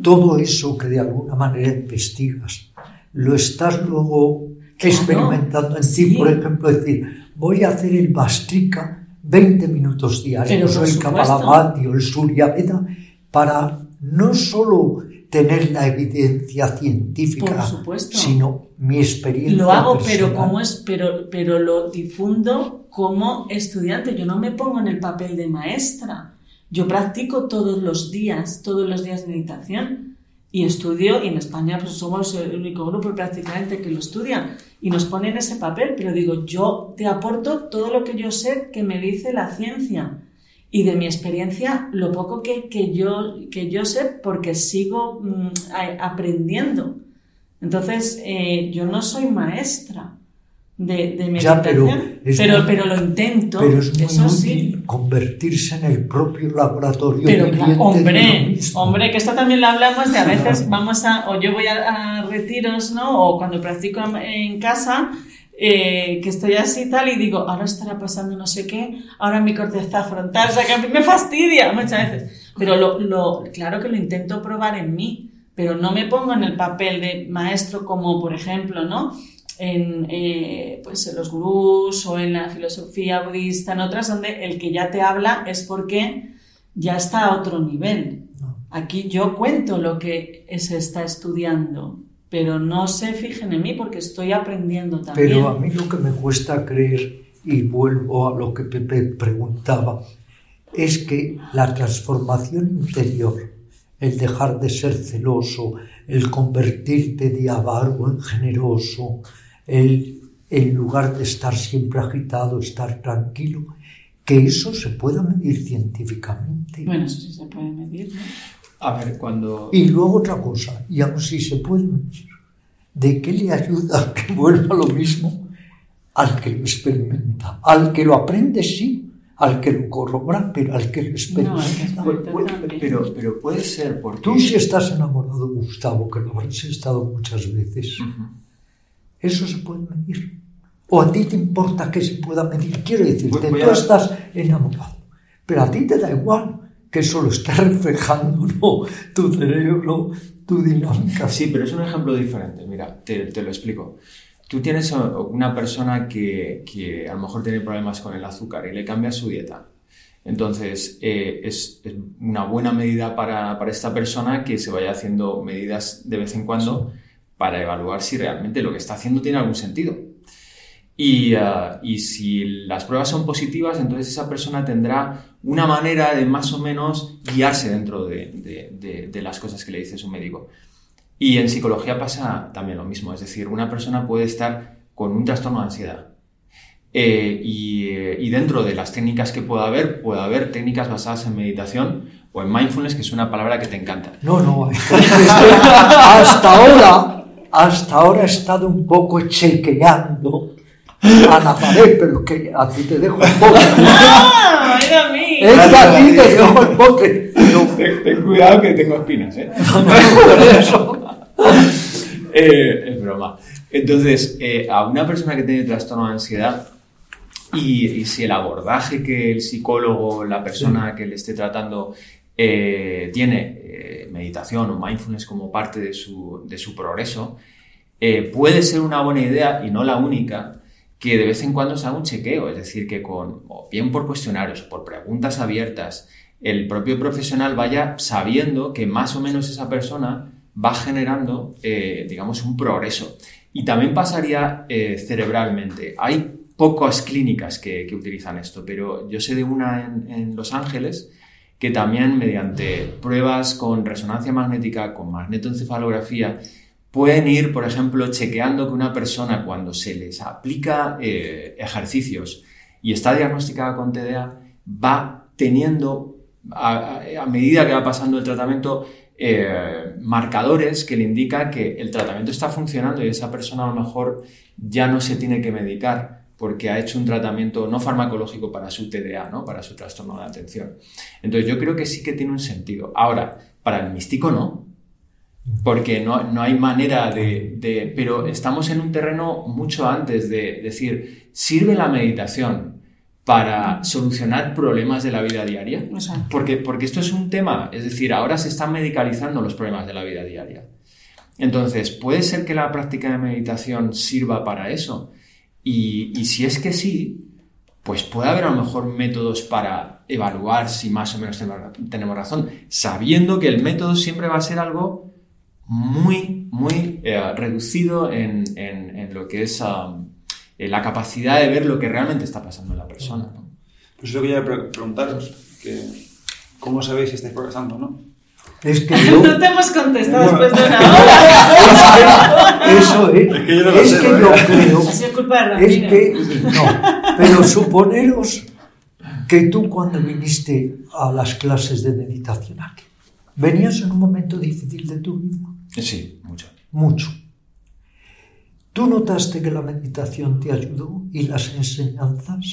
todo eso que de alguna manera investigas, lo estás luego experimentando en ti, por ejemplo, decir, voy a hacer el Bastrika 20 minutos diarios, o el Kapalabhati o el Surya Veda, para no solo tener la evidencia científica, sino mi experiencia. Lo hago, pero como es, pero, pero lo difundo como estudiante. Yo no me pongo en el papel de maestra. Yo practico todos los días, todos los días meditación y estudio, y en España pues somos el único grupo prácticamente que lo estudia y nos ponen ese papel, pero digo, yo te aporto todo lo que yo sé que me dice la ciencia y de mi experiencia lo poco que, que yo, que yo sé porque sigo mm, aprendiendo. Entonces, eh, yo no soy maestra, de, de meditación, pero, pero, lo intento. Pero es muy eso útil convertirse en el propio laboratorio. Pero hombre, hombre, que esto también lo hablamos de a veces vamos a, o yo voy a, retiros, ¿no? O cuando practico en casa, eh, que estoy así tal y digo, ahora estará pasando no sé qué, ahora mi corteza frontal, o sea que a mí me fastidia muchas veces. Pero lo, lo, claro que lo intento probar en mí, pero no me pongo en el papel de maestro como, por ejemplo, ¿no? En, eh, pues en los gurús o en la filosofía budista, en otras, donde el que ya te habla es porque ya está a otro nivel. Aquí yo cuento lo que se está estudiando, pero no se fijen en mí porque estoy aprendiendo también. Pero a mí lo que me cuesta creer, y vuelvo a lo que Pepe preguntaba, es que la transformación interior, el dejar de ser celoso, el convertirte de avaro en generoso, el, en lugar de estar siempre agitado, estar tranquilo, que eso se pueda medir científicamente. Bueno, eso sí se puede medir, ¿no? A ver, cuando... Y luego otra cosa, y aún sí se puede medir, ¿de qué le ayuda a que vuelva lo mismo al que lo experimenta? Al que lo aprende, sí, al que lo corrobora, pero al que lo experimenta. pero, pero puede ser porque... Tú si estás enamorado, Gustavo, que lo habrás estado muchas veces, eso se puede medir. ¿O a ti te importa que se pueda medir? Quiero decirte, tú estás enamorado, pero a ti te da igual que eso lo esté reflejando ¿no? tu cerebro, tu dinámica. Sí, pero es un ejemplo diferente. Mira, te, te lo explico. Tú tienes una persona que, que, a lo mejor tiene problemas con el azúcar y le cambias su dieta. Entonces, eh, es, es, una buena medida para, para, esta persona que se vaya haciendo medidas de vez en cuando para evaluar si realmente lo que está haciendo tiene algún sentido. Y, uh, y, si las pruebas son positivas, entonces esa persona tendrá una manera de más o menos guiarse dentro de, de, de, las cosas que le dice su médico. Y en psicología pasa también lo mismo, es decir, una persona puede estar con un trastorno de ansiedad eh, y, eh, y dentro de las técnicas que pueda haber, puede haber técnicas basadas en meditación o en mindfulness, que es una palabra que te encanta. No, no, hasta ahora, hasta ahora he estado un poco chequeando a Nazaret, pero que a ti te dejo el pote. ¡Ah! ¡Mira a mí! Es que a ti te dejo el pote. Pero, Ten, ten cuidado que tengo espinas, ¿eh? por eso. Eh, es broma. Entonces, eh, a una persona que tiene trastorno de ansiedad y, y si el abordaje que el psicólogo, la persona que le esté tratando, eh, tiene eh, meditación o mindfulness como parte de su, progreso, eh, puede ser una buena idea y no la única que de vez en cuando se haga un chequeo, es decir, que con, o bien por cuestionarios o por preguntas abiertas, el propio profesional vaya sabiendo que más o menos esa persona va generando, digamos, un progreso. Y también pasaría cerebralmente. Hay pocas clínicas que, utilizan esto, pero yo sé de una en Los Ángeles que también mediante pruebas con resonancia magnética, con magnetoencefalografía, pueden ir, por ejemplo, chequeando que una persona cuando se les aplica eh, ejercicios y está diagnosticada con TDA, va teniendo, a, medida que va pasando el tratamiento, eh, marcadores que le indican que el tratamiento está funcionando y esa persona a lo mejor ya no se tiene que medicar porque ha hecho un tratamiento no farmacológico para su TDA, ¿no? para su trastorno de atención. Entonces yo creo que sí que tiene un sentido. Ahora, para el místico no, porque no, no hay manera de, de- Pero estamos en un terreno mucho antes de decir, ¿sirve la meditación para solucionar problemas de la vida diaria? Porque, porque esto es un tema, es decir, ahora se están medicalizando los problemas de la vida diaria. Entonces, ¿puede ser que la práctica de meditación sirva para eso? Y, si es que sí, pues puede haber a lo mejor métodos para evaluar si más o menos tenemos- razón, sabiendo que el método siempre va a ser algo muy, muy eh, reducido en, en- lo que es la capacidad de ver lo que realmente está pasando en la persona. ¿no? Pues eso quería pre- preguntaros, que ¿cómo sabéis si estáis progresando, no? Es que yo. No te hemos contestado después de una hora. Eso es. Es que yo no lo es sé, que ¿no? yo creo. Ha sido culpa de Es Ramiro. que. No. Pero suponeros que tú cuando viniste a las clases de meditación aquí, venías en un momento difícil de tu vida. Sí, mucho. Mucho. ¿Tú notaste que la meditación te ayudó y las enseñanzas?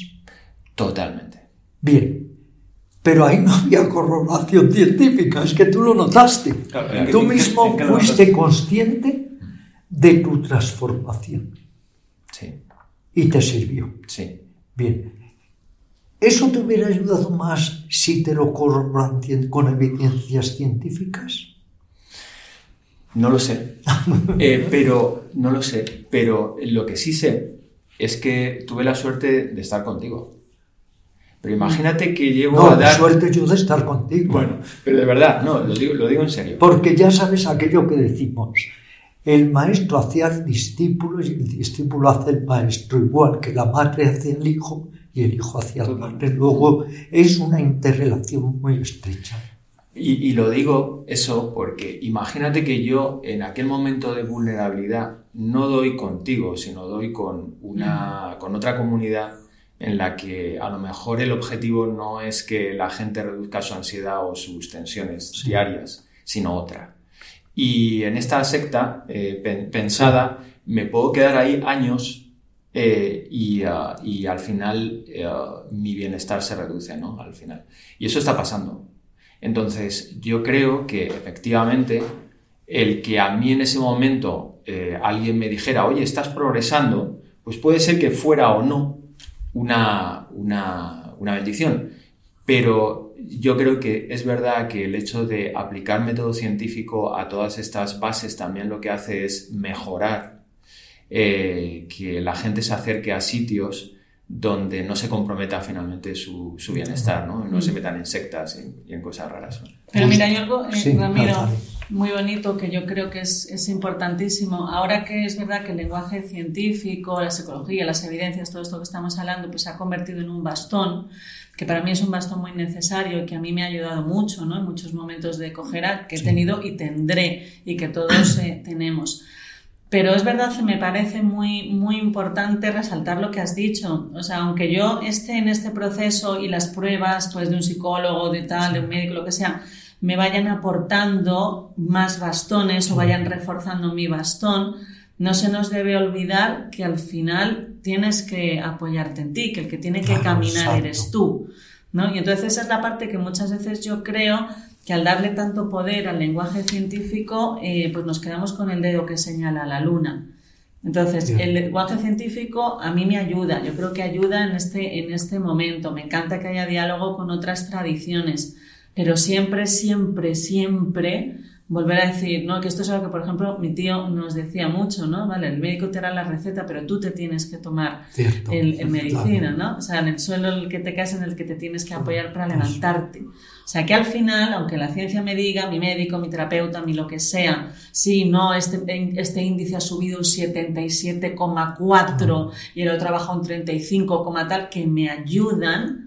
Totalmente. Bien. Pero ahí no había corroboración científica, es que tú lo notaste. Claro, ¿en qué- tú mismo fuiste consciente de tu transformación Sí, y te sirvió. sí. Bien. ¿Eso te hubiera ayudado más si te lo corroboran con evidencias científicas? No lo sé. Eh, pero, no lo sé. Pero lo que sí sé es que tuve la suerte de estar contigo. Pero imagínate que llego No, a dar. suerte yo de estar contigo. Bueno, pero de verdad, no, lo digo, lo digo en serio. Porque ya sabes aquello que decimos. El maestro hacia el discípulo y el discípulo hace el maestro, igual que la madre hacia el hijo y el hijo hacia el padre. Luego es una interrelación muy estrecha. Y, y lo digo eso porque imagínate que yo en aquel momento de vulnerabilidad no doy contigo, sino doy con, una, con otra comunidad en la que a lo mejor el objetivo no es que la gente reduzca su ansiedad o sus tensiones diarias, sino otra. Y en esta secta eh, pen- pensada me puedo quedar ahí años eh, y, ah, y al final eh, mi bienestar se reduce, ¿no? Al final. Y eso está pasando. Entonces, yo creo que efectivamente el que a mí en ese momento eh, alguien me dijera, oye, estás progresando, pues puede ser que fuera o no una, una, una bendición. Pero yo creo que es verdad que el hecho de aplicar método científico a todas estas bases también lo que hace es mejorar eh, que la gente se acerque a sitios donde no se comprometa finalmente su, su bienestar, ¿no? No se metan en sectas y, y en cosas raras. Pero mira, hay algo, eh, Sí, Ramiro. Muy bonito que yo creo que es, es importantísimo. Ahora que es verdad que el lenguaje científico, la psicología, las evidencias, todo esto que estamos hablando, pues se ha convertido en un bastón, que para mí es un bastón muy necesario y que a mí me ha ayudado mucho, ¿no? En muchos momentos de cojera que he tenido y tendré y que todos eh, tenemos. Pero es verdad que me parece muy, muy importante resaltar lo que has dicho. O sea, aunque yo esté en este proceso y las pruebas pues, de un psicólogo, de tal, de un médico, lo que sea, me vayan aportando más bastones o vayan reforzando mi bastón, no se nos debe olvidar que al final tienes que apoyarte en ti, que el que tiene que caminar eres tú. ¿no? Y entonces esa es la parte que muchas veces yo creo que al darle tanto poder al lenguaje científico, eh, pues nos quedamos con el dedo que señala la luna. Entonces, el lenguaje científico a mí me ayuda, yo creo que ayuda en este, en este momento. Me encanta que haya diálogo con otras tradiciones, pero siempre, siempre, siempre volver a decir, ¿no? Que esto es algo que, por ejemplo, mi tío nos decía mucho, ¿no? Vale, el médico te hará la receta, pero tú te tienes que tomar el, medicina, ¿no? O sea, en el suelo el que te caes en el que te tienes que apoyar para levantarte. O sea, que al final, aunque la ciencia me diga, mi médico, mi terapeuta, mi lo que sea, sí, no, este, este índice ha subido un 77,4 y el otro ha bajado un 35, tal, que me ayudan,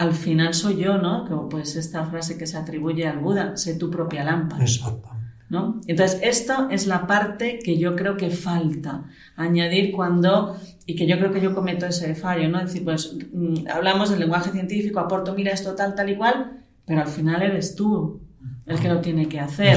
al final soy yo, ¿no? Que, pues esta frase que se atribuye al Buda, sé tu propia lámpara. Exacto. ¿no? Entonces, esto es la parte que yo creo que falta añadir cuando, y que yo creo que yo cometo ese fallo, ¿no? Es decir, pues mm, hablamos del lenguaje científico, aporto, mira esto tal, tal y cual, pero al final eres tú el que lo tiene que hacer.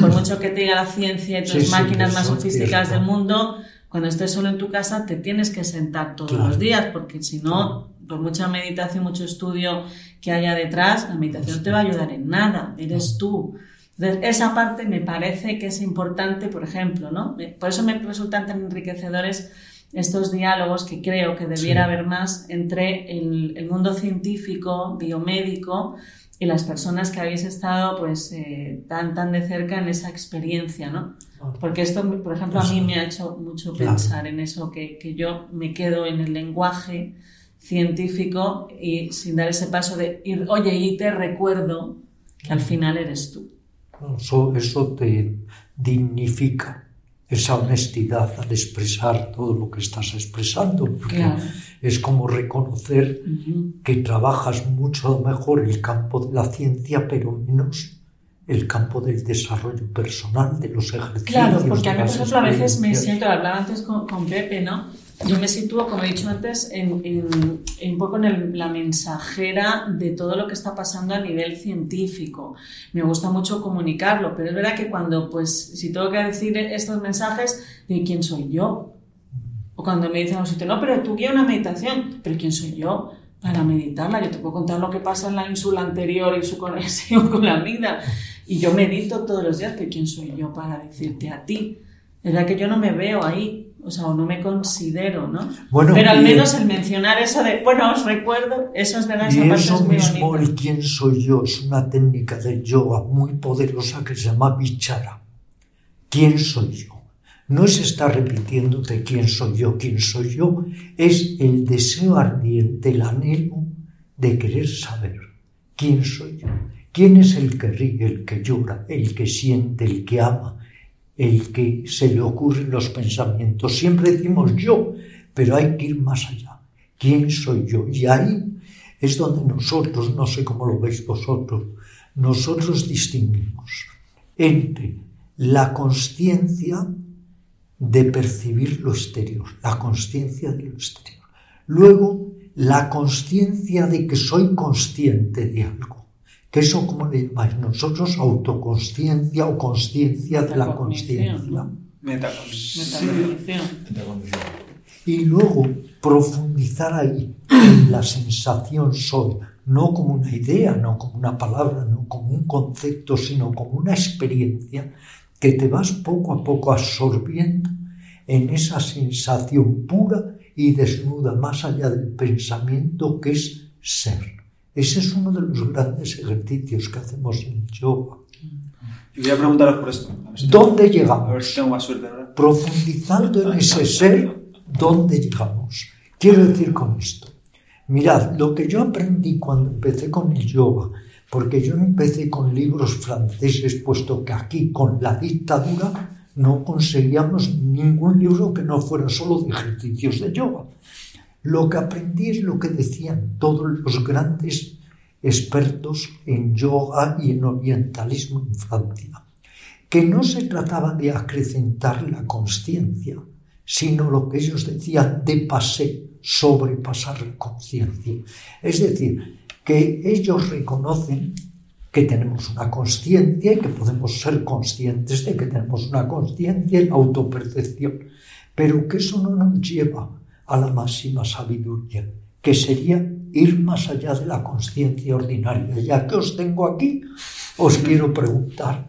Por mucho que te diga la ciencia y tus máquinas más sofisticadas del mundo, cuando estés solo en tu casa te tienes que sentar todos los días, porque si no, por mucha meditación, mucho estudio que haya detrás, la meditación te va a ayudar en nada, eres tú. Entonces, esa parte me parece que es importante, por ejemplo, ¿no? Por eso me resultan tan enriquecedores estos diálogos que creo que debiera haber más entre el, mundo científico, biomédico y las personas que habéis estado pues eh, tan, tan de cerca en esa experiencia, ¿no? Ah. Porque esto, por ejemplo, a mí me ha hecho mucho pensar en eso, que, que yo me quedo en el lenguaje, científico y sin dar ese paso de ir, oye, y te recuerdo que al final eres tú. Eso, te dignifica, esa honestidad al expresar todo lo que estás expresando, porque es como reconocer que trabajas mucho mejor el campo de la ciencia, pero menos el campo del desarrollo personal, de los ejercicios. Claro, porque a mí, por ejemplo, a veces me siento, hablaba antes con, con Pepe, ¿no? Yo me sitúo, como he dicho antes, en, un poco en la mensajera de todo lo que está pasando a nivel científico. Me gusta mucho comunicarlo, pero es verdad que cuando, pues, si tengo que decir estos mensajes, de quién soy yo. O cuando me dicen no, pero tú guía una meditación, pero ¿quién soy yo? Para meditarla, yo te puedo contar lo que pasa en la ínsula anterior y su conexión con la vida. Y yo medito todos los días, pero ¿quién soy yo para decirte a ti? Es verdad que yo no me veo ahí o sea, o no me considero, ¿no? Bueno, Pero al menos el mencionar eso de, bueno, os recuerdo, eso es verdad, esa eso mismo, el quién soy yo, es una técnica del yoga muy poderosa que se llama vichara. ¿Quién soy yo? No es estar repitiéndote quién soy yo, quién soy yo, es el deseo ardiente, el anhelo de querer saber quién soy yo. ¿Quién es el que ríe, el que llora, el que siente, el que ama, el que se le ocurren los pensamientos. Siempre decimos yo, pero hay que ir más allá. ¿Quién soy yo? Y ahí es donde nosotros, no sé cómo lo veis vosotros, nosotros distinguimos entre la conciencia de percibir lo exterior, la conciencia de lo exterior. Luego, la conciencia de que soy consciente de algo que eso como le llamáis nosotros autoconsciencia o conciencia de la conciencia. Y luego profundizar ahí en la sensación soy, no como una idea, no como una palabra, no como un concepto, sino como una experiencia que te vas poco a poco absorbiendo en esa sensación pura y desnuda más allá del pensamiento que es ser. Ese es uno de los grandes ejercicios que hacemos en yoga. Yo voy a preguntaros por esto. ¿Dónde llegamos? A ver si tengo más suerte. Profundizando en ese ser, ¿dónde llegamos? Quiero decir con esto. Mirad, lo que yo aprendí cuando empecé con el yoga, porque yo empecé con libros franceses, puesto que aquí con la dictadura no conseguíamos ningún libro que no fuera solo de ejercicios de yoga. Lo que aprendí es lo que decían todos los grandes expertos en yoga y en orientalismo en Francia, que no se trataba de acrecentar la conciencia, sino lo que ellos decían de pasé, sobrepasar la conciencia. Es decir, que ellos reconocen que tenemos una conciencia y que podemos ser conscientes de que tenemos una conciencia en autopercepción, pero que eso no nos lleva a la máxima sabiduría, que sería ir más allá de la conciencia ordinaria. Ya que os tengo aquí, os quiero preguntar,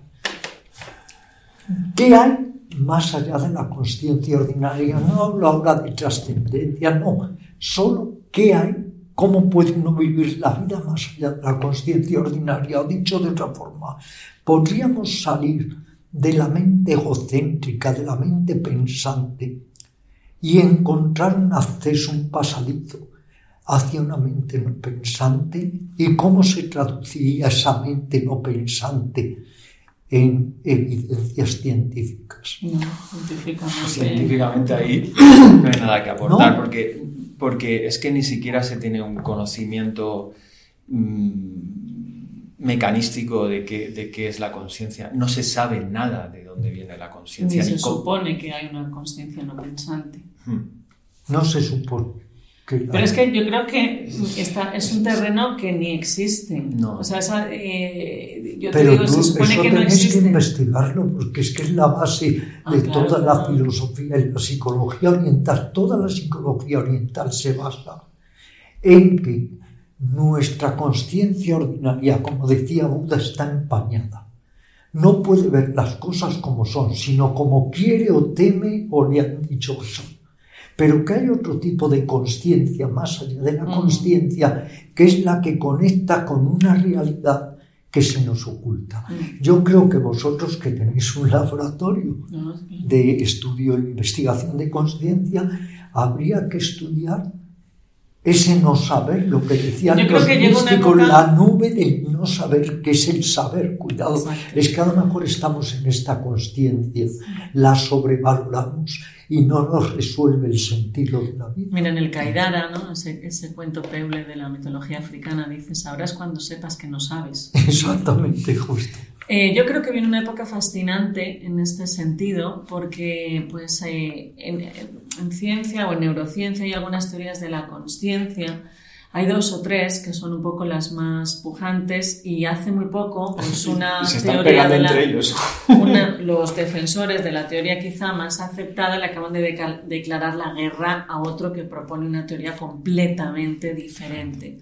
¿qué hay más allá de la conciencia ordinaria? No hablo ahora de trascendencia, no, solo qué hay ¿Cómo puede uno vivir la vida más allá de la conciencia ordinaria? O dicho de otra forma, podríamos salir de la mente egocéntrica, de la mente pensante, y encontrar un acceso, un pasadizo hacia una mente no pensante y cómo se traduciría esa mente no pensante en evidencias científicas. científicamente. ahí no hay nada que aportar porque porque es que ni siquiera se tiene un conocimiento mm, mecanístico de qué, de qué es la conciencia. No se sabe nada de dónde viene la conciencia. Ni se supone que hay una conciencia no pensante. Hmm. No se supone. Pero es que yo creo que esta es un terreno que ni existe. No. O sea, esa, eh, yo Pero te digo, se supone que no existe. que investigarlo porque es que es la base ah, de toda la filosofía y la psicología oriental. Toda la psicología oriental se basa en que nuestra conciencia ordinaria, como decía Buda, está empañada. No puede ver las cosas como son, sino como quiere o teme o le han dicho que son pero que hay otro tipo de conciencia más allá de la mm. conciencia, que es la que conecta con una realidad que se nos oculta. Mm. Yo creo que vosotros que tenéis un laboratorio de estudio e investigación de conciencia, habría que estudiar ese no saber, lo que decían los místicos, la nube del no saber, que es el saber, cuidado, es que a lo mejor estamos en esta conciencia, la sobrevaloramos y no nos resuelve el sentido de la vida. Mira, en el Kaidara, ¿no? ese, ese cuento peule de la mitología africana, dice, sabrás cuando sepas que no sabes. Exactamente, justo. Eh, yo creo que viene una época fascinante en este sentido, porque pues, eh, en, en, ciencia o en neurociencia hay algunas teorías de la conciencia hay dos o tres que son un poco las más pujantes y hace muy poco pues una teoría de la, los defensores de la teoría quizá más aceptada le acaban de declarar la guerra a otro que propone una teoría completamente diferente.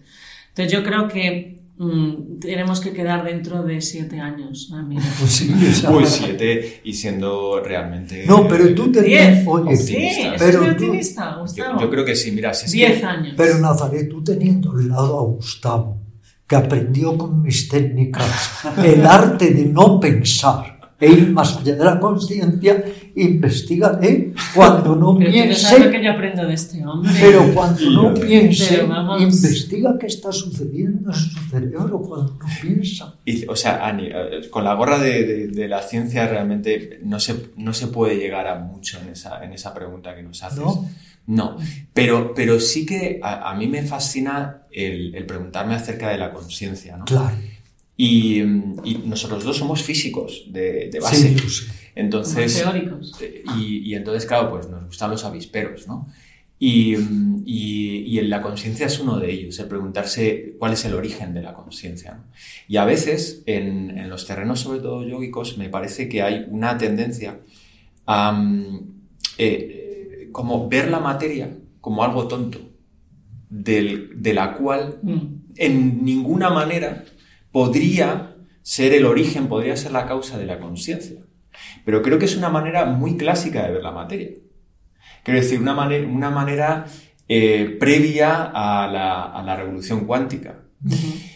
Entonces yo creo que Mm, tenemos que quedar dentro de siete años. Ah, pues sí, Uy, siete y siendo realmente. No, pero tú tenías. Oye, sí, pero tú, optimista, Gustavo. Yo, creo que sí, mira, si diez años. Pero Nazaret, tú teniendo al lado a Gustavo, que aprendió con mis técnicas el arte de no pensar e ir más allá de la conciencia, investigaré cuando no pero piense. Lo que yo aprendo de este hombre. Pero cuando no piense, investiga qué está sucediendo en su cerebro cuando no piensa. Y, o sea, Ani, eh, con la gorra de, de, la ciencia realmente no se, no se puede llegar a mucho en esa, en esa pregunta que nos haces. No. No, pero, pero sí que a, a mí me fascina el, el, preguntarme acerca de la conciencia, ¿no? Claro. Y, nosotros dos somos físicos de, base. Entonces, teóricos. Y, entonces, claro, pues nos gustan los avisperos, ¿no? Y, y, la conciencia es uno de ellos, el preguntarse cuál es el origen de la conciencia. Y a veces, en, en, los terrenos, sobre todo yógicos, me parece que hay una tendencia a eh, como ver la materia como algo tonto, del, de la cual mm. en ninguna manera podría ser el origen, podría ser la causa de la conciencia. Pero creo que es una manera muy clásica de ver la materia. Quiero decir, una, manera, una manera eh, previa a la, revolución cuántica,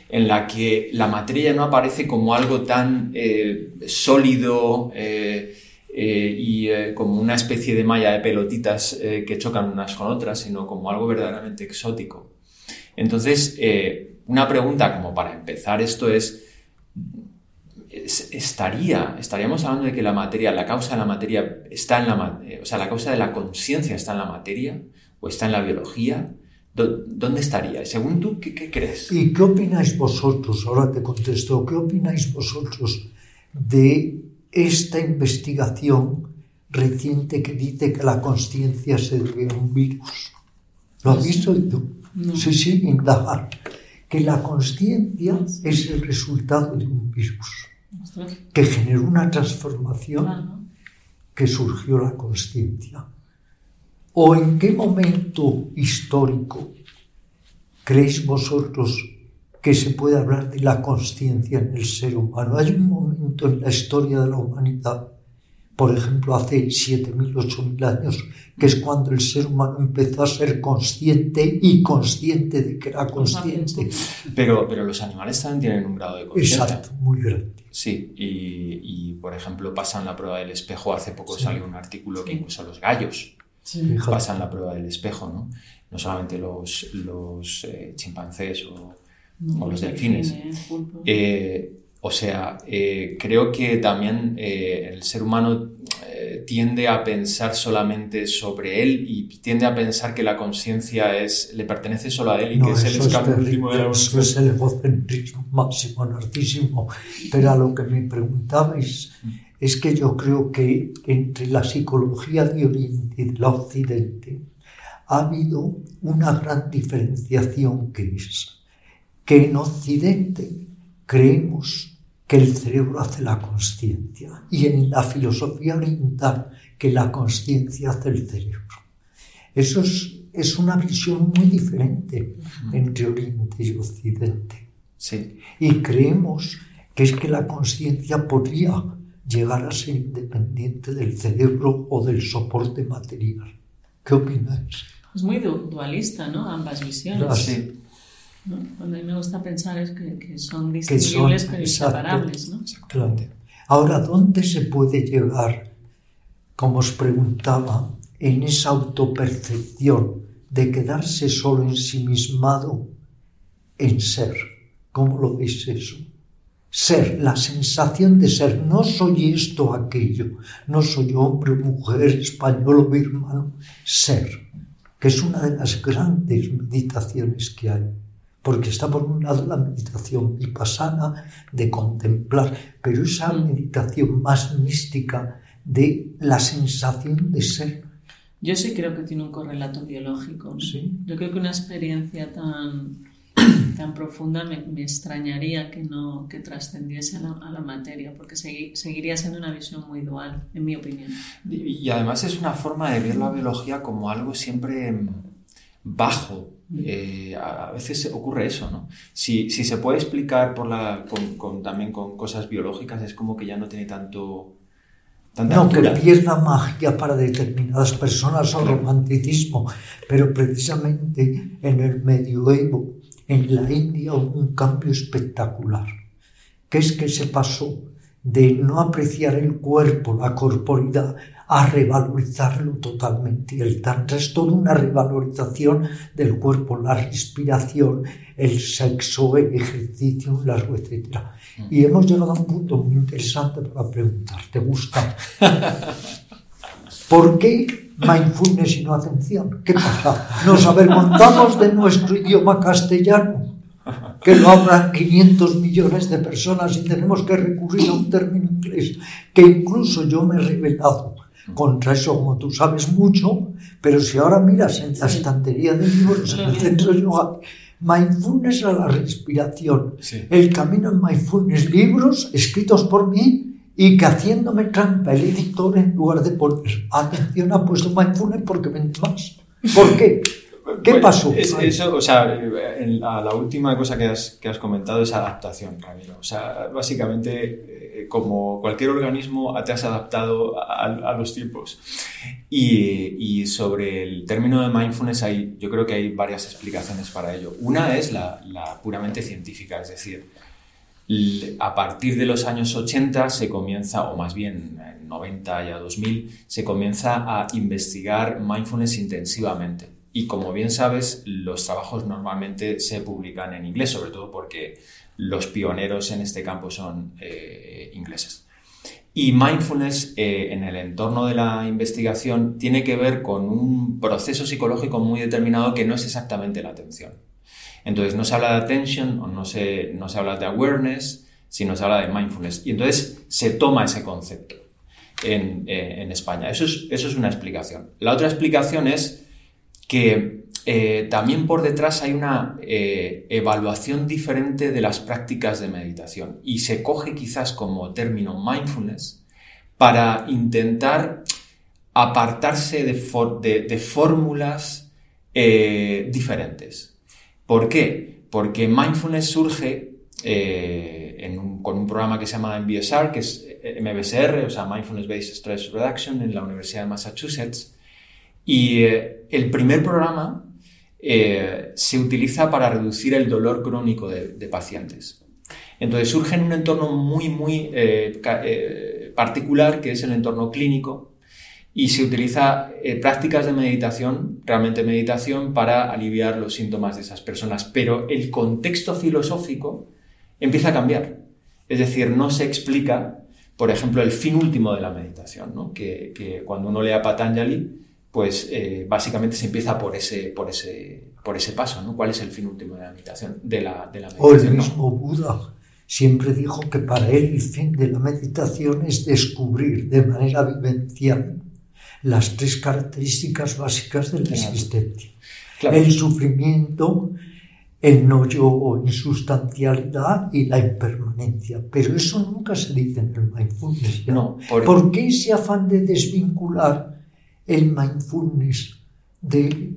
en la que la materia no aparece como algo tan eh, sólido eh, y como una especie de malla de pelotitas que chocan unas con otras, sino como algo verdaderamente exótico. Entonces, una pregunta como para empezar esto es, estaría, estaríamos hablando de que la materia, la causa de la materia está en la, o sea, la causa de la conciencia está en la materia o está en la biología. ¿Dónde estaría? Según tú, ¿qué, crees? ¿Y qué opináis vosotros? Ahora te contesto. ¿Qué opináis vosotros de esta investigación reciente que dice que la conciencia se debe a un virus. ¿Lo has visto tú? Sí, sí, indagar. Que la conciencia es el resultado de un virus que generó una transformación que surgió la conciencia. ¿O en qué momento histórico creéis vosotros que se puede hablar de la conciencia en el ser humano? Hay un momento en la historia de la humanidad por ejemplo, hace 7.000, 8.000 años, que es cuando el ser humano empezó a ser consciente y consciente de que era consciente. Pero, pero los animales también tienen un grado de conciencia. Exacto, muy grande. Sí, y, por ejemplo pasan la prueba del espejo. Hace poco salió un artículo que incluso los gallos pasan la prueba del espejo, ¿no? No solamente los, los eh, chimpancés o, los delfines. O sea, eh, creo que también eh, el ser humano eh, tiende a pensar solamente sobre él y tiende a pensar que la conciencia es le pertenece solo a él y que es el escape último de la Eso es el egocentrismo máximo, narcisismo. Pero a lo que me preguntabais. Es que yo creo que entre la psicología de Oriente y la Occidente ha habido una gran diferenciación que es que en Occidente creemos que el cerebro hace la conciencia y en la filosofía oriental que la conciencia hace el cerebro. Eso es, una visión muy diferente entre Oriente y Occidente. Sí. Y creemos que es que la conciencia podría llegar a ser independiente del cerebro o del soporte material. ¿Qué opináis? Es muy dualista, ¿no? Ambas visiones. Sí. Cuando a mí me gusta pensar es que, son distinguibles pero inseparables. ¿no? Exactamente. Ahora, ¿dónde se puede llegar, como os preguntaba, en esa autopercepción de quedarse solo ensimismado en ser? ¿Cómo lo veis eso? Ser, la sensación de ser, no soy esto o aquello, no soy hombre, mujer, español o birmano, ser, que es una de las grandes meditaciones que hay porque está por un lado la meditación vipassana de contemplar, pero esa mm. meditación más mística de la sensación de ser. Yo sí creo que tiene un correlato biológico. Yo creo que una experiencia tan, tan profunda me, extrañaría que no que trascendiese a la, materia, porque seguiría siendo una visión muy dual, en mi opinión. y además es una forma de ver la biología como algo siempre bajo. Eh, a veces ocurre eso, ¿no? Si, se puede explicar por la, con, también con cosas biológicas, es como que ya no tiene tanto... no, que pierda magia para determinadas personas o romanticismo, pero precisamente en el medioevo, en la India, hubo un cambio espectacular, que es que se pasó de no apreciar el cuerpo, la corporidad, a revalorizarlo totalmente. El Tantra es toda una revalorización del cuerpo, la respiración, el sexo, el ejercicio, las etc. Mm. Y hemos llegado a un punto muy interesante para preguntar, ¿te gusta? ¿Por qué mindfulness y no atención? ¿Qué pasa? ¿Nos avergonzamos de nuestro idioma castellano? que lo hablan 500 millones de personas y tenemos que recurrir a un término inglés, que incluso yo me he revelado contra eso, como tú sabes mucho, pero si ahora miras en la estantería de libros en el centro de yoga, mindfulness a la respiración, el camino en mindfulness, libros escritos por mí y que haciéndome trampa el editor en lugar de poner atención ha puesto mindfulness porque vende más. ¿Por qué? ¿Qué pasó? eso, o sea, la última cosa que has, que has comentado es adaptación, Ramiro. O sea, básicamente, eh, como cualquier organismo, te has adaptado a, los tiempos. Y, sobre el término de mindfulness, hay, yo creo que hay varias explicaciones para ello. Una es la, la puramente científica, es decir, a partir de los años 80 se comienza, o más bien en 90 y a 2000, se comienza a investigar mindfulness intensivamente. Y como bien sabes, los trabajos normalmente se publican en inglés, sobre todo porque los pioneros en este campo son eh, ingleses. Y mindfulness eh, en el entorno de la investigación tiene que ver con un proceso psicológico muy determinado que no es exactamente la atención. Entonces no se habla de attention o no se, no se habla de awareness, sino se habla de mindfulness. Y entonces se toma ese concepto en, eh, España. Eso es, eso es, una explicación. La otra explicación es que eh, también por detrás hay una eh, evaluación diferente de las prácticas de meditación y se coge quizás como término mindfulness para intentar apartarse de, fórmulas diferentes. ¿Por qué? Porque mindfulness surge con un programa que se llama MBSR, que es MBSR, o sea, Mindfulness Based Stress Reduction, en la Universidad de Massachusetts. Y eh, el primer programa eh, se utiliza para reducir el dolor crónico de, pacientes. Entonces surge en un entorno muy, muy eh, particular, que es el entorno clínico, y se utiliza prácticas de meditación, realmente meditación, para aliviar los síntomas de esas personas. Pero el contexto filosófico empieza a cambiar. Es decir, no se explica por ejemplo, el fin último de la meditación, ¿no? que, cuando uno lee a Patanjali, pues eh, básicamente se empieza por ese, por ese, por ese paso, ¿no? ¿Cuál es el fin último de la meditación? De la, de la meditación o el mismo Buda siempre dijo que para él el fin de la meditación es descubrir de manera vivencial las tres características básicas de la existencia. El sufrimiento, el no yo o insustancialidad y la impermanencia. Pero eso nunca se dice en el mindfulness. No, por... qué ese afán de desvincular el mindfulness de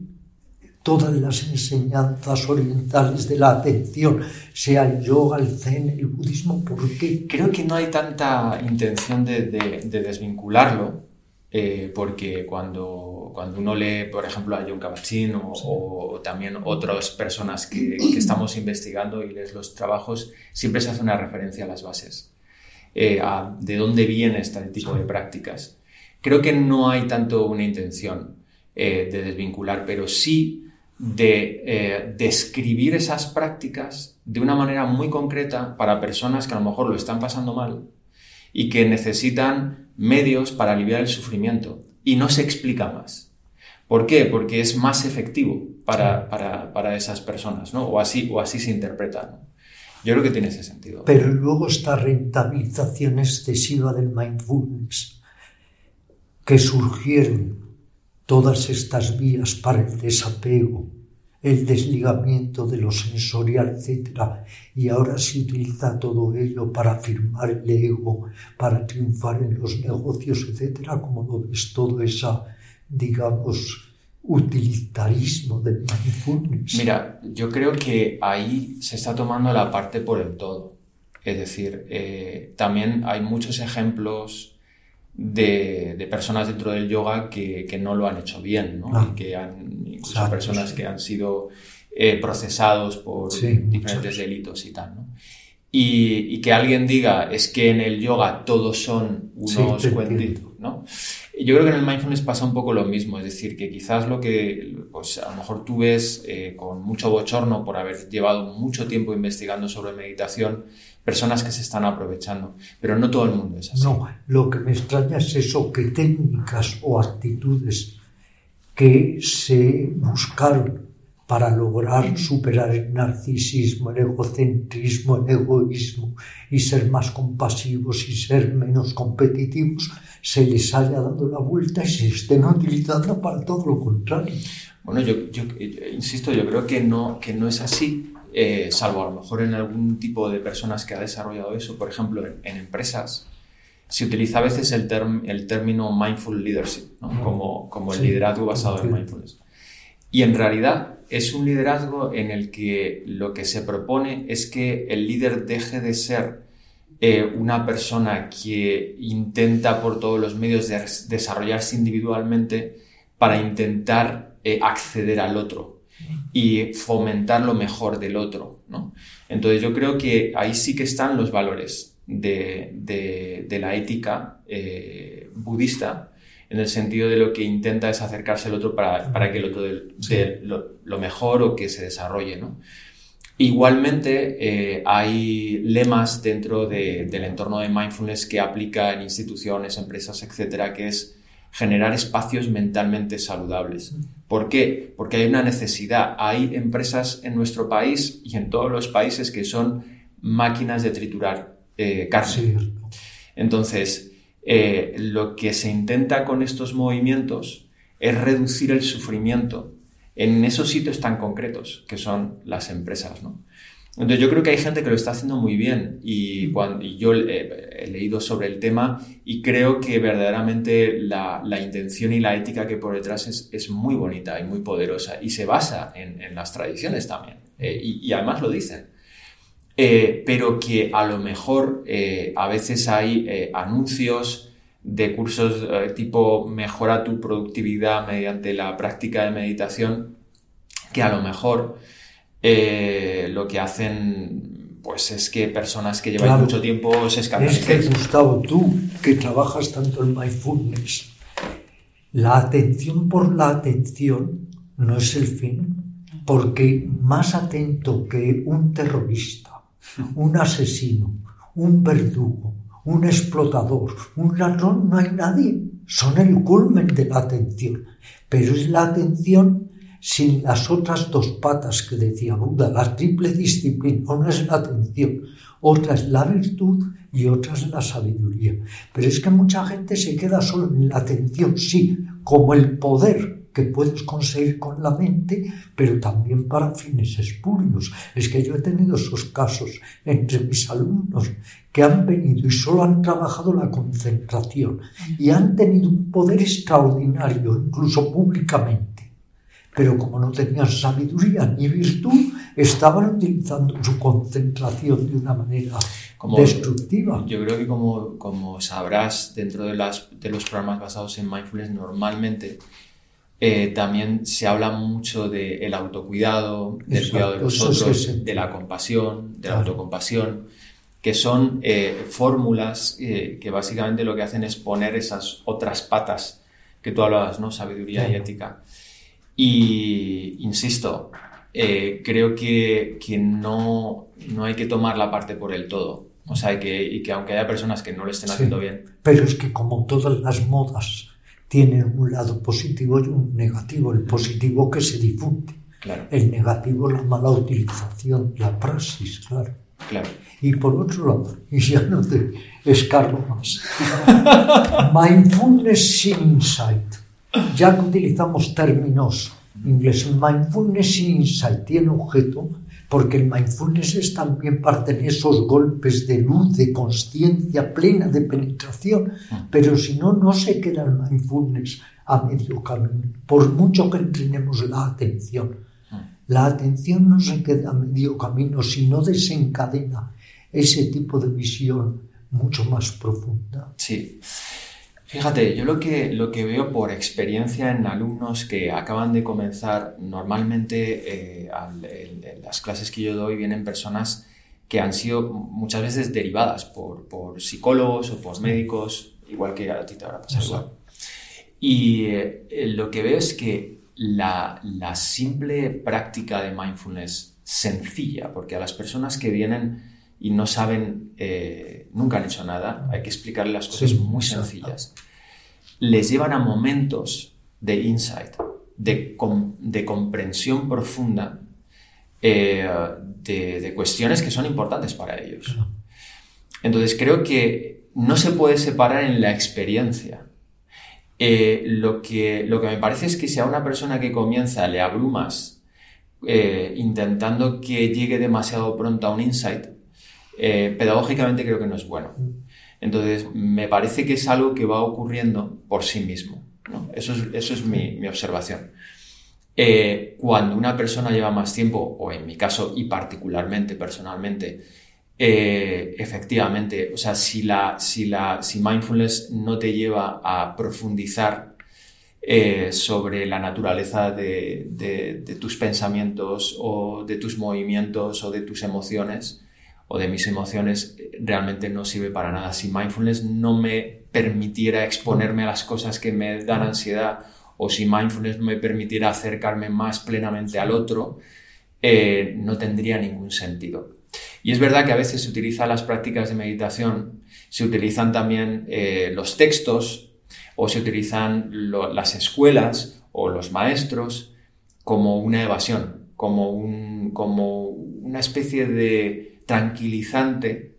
todas las enseñanzas orientales de la atención, sea el yoga, el zen, el budismo? ¿Por qué? Creo que no hay tanta intención de, de desvincularlo eh, porque cuando, cuando uno lee, por ejemplo, a John Kabat-Zinn o, también otras personas que, estamos investigando y lees los trabajos, siempre se hace una referencia a las bases, eh, a de dónde viene este tipo de prácticas. Creo que no hay tanto una intención eh, de desvincular, pero sí de describir esas prácticas de una manera muy concreta para personas que a lo mejor lo están pasando mal y que necesitan medios para aliviar el sufrimiento y no se explica más. ¿Por qué? Porque es más efectivo para, para, esas personas, ¿no? O así, o así se interpreta. Yo creo que tiene ese sentido. Pero luego esta rentabilización excesiva del mindfulness, que surgieron todas estas vías para el desapego, el desligamiento de lo sensorial, etc. Y ahora se utiliza todo ello para afirmar el ego, para triunfar en los negocios, etc. Como lo ves todo ese, digamos, utilitarismo del mindfulness. Mira, yo creo que ahí se está tomando la parte por el todo. Es decir, eh, también hay muchos ejemplos de, personas dentro del yoga que, no lo han hecho bien, ¿no? Ah. que han, incluso personas que han sido eh, procesados por diferentes delitos y tal. ¿no? Y, que alguien diga es que en el yoga todos son unos cuentitos, ¿no? Yo creo que en el mindfulness pasa un poco lo mismo, es decir, que quizás lo que pues, a lo mejor tú ves eh, con mucho bochorno por haber llevado mucho tiempo investigando sobre meditación, personas que se están aprovechando, pero no todo el mundo es así. No, lo que me extraña es eso, que técnicas o actitudes que se buscaron para lograr superar el narcisismo, el egocentrismo, el egoísmo y ser más compasivos y ser menos competitivos, se les haya dado la vuelta y se estén utilizando para todo lo contrario. Bueno, yo, insisto, yo creo que no, que no es así, eh, salvo a lo mejor en algún tipo de personas que ha desarrollado eso, por ejemplo, en, empresas, se utiliza a veces el, el término mindful leadership, como, como el liderazgo basado en mindfulness. Y en realidad es un liderazgo en el que lo que se propone es que el líder deje de ser eh, una persona que intenta por todos los medios desarrollarse individualmente para intentar eh, acceder al otro y fomentar lo mejor del otro. Entonces yo creo que ahí sí que están los valores de, la ética eh, budista en el sentido de lo que intenta es acercarse al otro para, para que el otro dé lo, mejor o que se desarrolle. ¿no? Igualmente, eh, hay lemas dentro del entorno de mindfulness que aplica en instituciones, empresas, etcétera, que es generar espacios mentalmente saludables. ¿Por qué? Porque hay una necesidad. Hay empresas en nuestro país y en todos los países que son máquinas de triturar eh, carne. Entonces, eh, lo que se intenta con estos movimientos es reducir el sufrimiento en esos sitios tan concretos que son las empresas, ¿no? Entonces yo creo que hay gente que lo está haciendo muy bien y, yo he, leído sobre el tema y creo que verdaderamente la, intención y la ética que por detrás es, muy bonita y muy poderosa y se basa en, las tradiciones también eh, y, además lo dicen. Eh, pero que a lo mejor eh, a veces hay anuncios de cursos tipo mejora tu productividad mediante la práctica de meditación que a lo mejor eh, lo que hacen pues es que personas que llevan mucho tiempo se escapan. Es que, Gustavo, tú que trabajas tanto en mindfulness, la atención por la atención no es el fin, porque más atento que un terrorista, un asesino, un verdugo, un explotador, un ladrón, no hay nadie. Son el culmen de la atención, pero es la atención sin las otras dos patas que decía Buda, la triple disciplina. Una es la atención, otra es la virtud y otra es la sabiduría. Pero es que mucha gente se queda solo en la atención, sí, como el poder que puedes conseguir con la mente, pero también para fines espurios. Es que yo he tenido esos casos entre mis alumnos que han venido y solo han trabajado la concentración y han tenido un poder extraordinario, incluso públicamente pero como no tenían sabiduría ni virtud, estaban utilizando su concentración de una manera destructiva. Yo creo que como, como sabrás, dentro de, las, de los programas basados en mindfulness, normalmente eh, también se habla mucho del autocuidado, del cuidado de los otros, de la compasión, de la autocompasión, que son eh, fórmulas eh, que básicamente lo que hacen es poner esas otras patas que tú hablabas, ¿no? Sabiduría y ética y, insisto, eh, creo que, que no, no, hay que tomar la parte por el todo. O sea, que, y que aunque haya personas que no lo estén haciendo bien. Pero es que como todas las modas tienen un lado positivo y un negativo. El positivo que se difunde. Claro. El negativo la mala utilización, la praxis, claro. Claro. Y por otro lado, y ya no te escargo más, mindfulness insight ya que utilizamos términos ingleses, mindfulness insight tiene objeto, porque el mindfulness es también parte de esos golpes de luz, de conciencia plena, de penetración, pero si no, no se queda el mindfulness a medio camino, por mucho que entrenemos la atención. La atención no se queda a medio camino, sino desencadena ese tipo de visión mucho más profunda. Sí. Fíjate, yo lo que, lo que veo por experiencia en alumnos que acaban de comenzar, normalmente eh, en las clases que yo doy vienen personas que han sido muchas veces derivadas por, por psicólogos o por médicos, igual que a ti te habrá pasado igual. Y eh, lo que veo es que la, la simple práctica de mindfulness sencilla, porque a las personas que vienen y no saben, eh, nunca han hecho nada, hay que explicarles las cosas muy sencillas, les llevan a momentos de insight, de, de comprensión profunda eh, de, cuestiones que son importantes para ellos. Entonces creo que no se puede separar en la experiencia. Eh, lo, que, lo que me parece es que si a una persona que comienza le abrumas intentando que llegue demasiado pronto a un insight, eh, pedagógicamente creo que no es bueno. Entonces, me parece que es algo que va ocurriendo por sí mismo. Eso es, eso es mi, observación. Eh, cuando una persona lleva más tiempo, o en mi caso y particularmente personalmente, eh, efectivamente, o sea, si, la, si, la, si mindfulness no te lleva a profundizar sobre la naturaleza de, de, tus pensamientos o de tus movimientos o de tus emociones, o de mis emociones eh, realmente no sirve para nada. Si mindfulness no me permitiera exponerme a las cosas que me dan ansiedad o si mindfulness no me permitiera acercarme más plenamente al otro, eh, no tendría ningún sentido. Y es verdad que a veces se utilizan las prácticas de meditación, se utilizan también eh, los textos o se utilizan las escuelas o los maestros como una evasión, como, un, como una especie de tranquilizante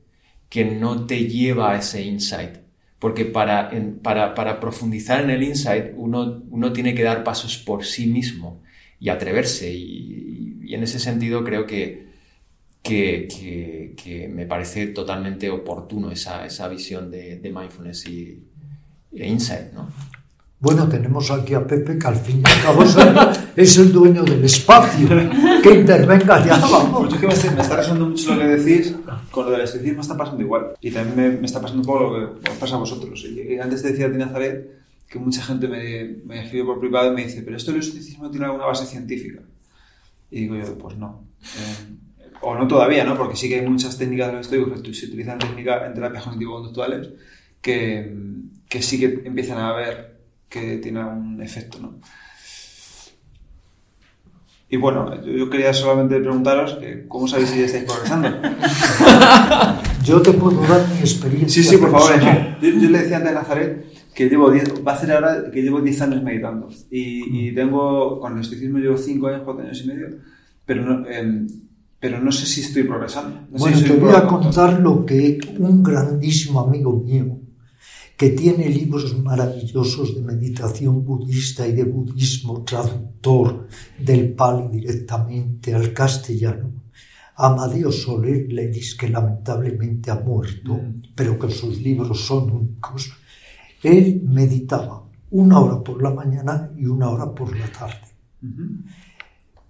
que no te lleva a ese insight. Porque para, para, para profundizar en el insight uno, uno, tiene que dar pasos por sí mismo y atreverse. Y, en ese sentido creo que, que, que, me parece totalmente oportuno esa, esa visión de, de mindfulness y, e insight. ¿no? Bueno, tenemos aquí a Pepe, que al fin y al cabo es el dueño del espacio. Que intervenga ya, vamos. Pues es que me, está resonando mucho lo que decís. Con lo del estoicismo está pasando igual. Y también me, me, está pasando un poco lo que os pasa a vosotros. Y antes te decía a ti, Nazaret, que mucha gente me, me escribe por privado y me dice, pero esto del estoicismo tiene alguna base científica. Y digo yo, pues no. Eh, o no todavía, ¿no? Porque sí que hay muchas técnicas de los estoicos que se utilizan técnicas en terapias cognitivo-conductuales que, que sí que empiezan a ver que tiene un efecto, ¿no? Y bueno, yo quería solamente preguntaros cómo sabéis si estáis progresando. yo te puedo dar mi experiencia. Sí, sí, por favor. Yo, yo, le decía antes a Nazaret que llevo 10, va a ser ahora que llevo 10 años meditando. Y, y tengo, con el estoicismo llevo 5 años, 4 años y medio, pero no, eh, pero no sé si estoy progresando. No bueno, si te voy a contar lo que un grandísimo amigo mío, que tiene libros maravillosos de meditación budista y de budismo, traductor del Pali directamente al castellano. Amadeo Soler le dice que lamentablemente ha muerto, mm. pero que sus libros son únicos. Él meditaba una hora por la mañana y una hora por la tarde.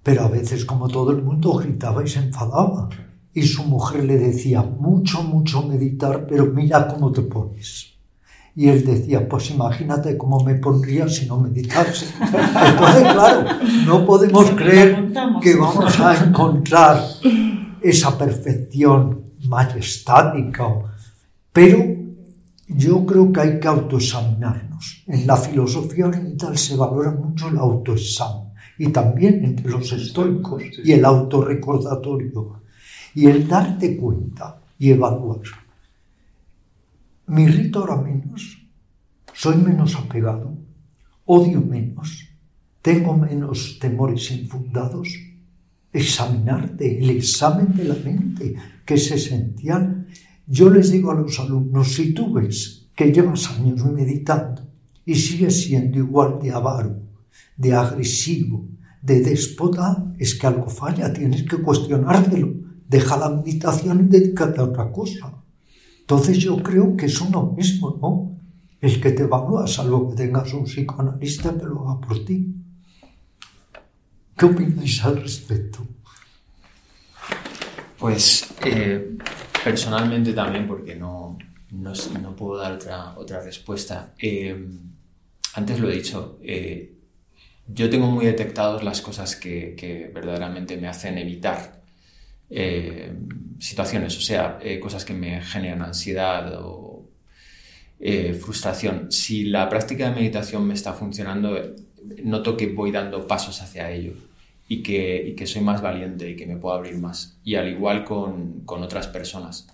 Pero a veces, como todo el mundo, gritaba y se enfadaba. Y su mujer le decía, mucho, mucho meditar, pero mira cómo te pones. Y él decía, pues imagínate cómo me pondría si no meditase. Entonces, claro, no podemos creer que vamos a encontrar esa perfección majestática. Pero yo creo que hay que autoexaminarnos. En la filosofía oriental se valora mucho el autoexamen y también entre los estoicos y el autorrecordatorio y el darte cuenta y evaluar me irrito ahora menos, soy menos apegado, odio menos, tengo menos temores infundados. Examinarte, el examen de la mente, que es esencial. Yo les digo a los alumnos, si tú ves que llevas años meditando y sigues siendo igual de avaro, de agresivo, de déspota, es que algo falla, tienes que cuestionártelo. Deja la meditación y dedícate a otra cosa. Entonces yo creo que es uno mismo, ¿no? El que te evalúa, salvo que tengas un psicoanalista que lo haga por ti. ¿Qué opináis al respecto? Pues eh, personalmente también, porque no, no, no, puedo dar otra, otra respuesta. Eh, antes lo he dicho, eh, yo tengo muy detectados las cosas que, que verdaderamente me hacen evitar eh, situaciones, o sea, eh, cosas que me generan ansiedad o eh, frustración. Si la práctica de meditación me está funcionando, noto que voy dando pasos hacia ello y que, y que soy más valiente y que me puedo abrir más. Y al igual con, con otras personas.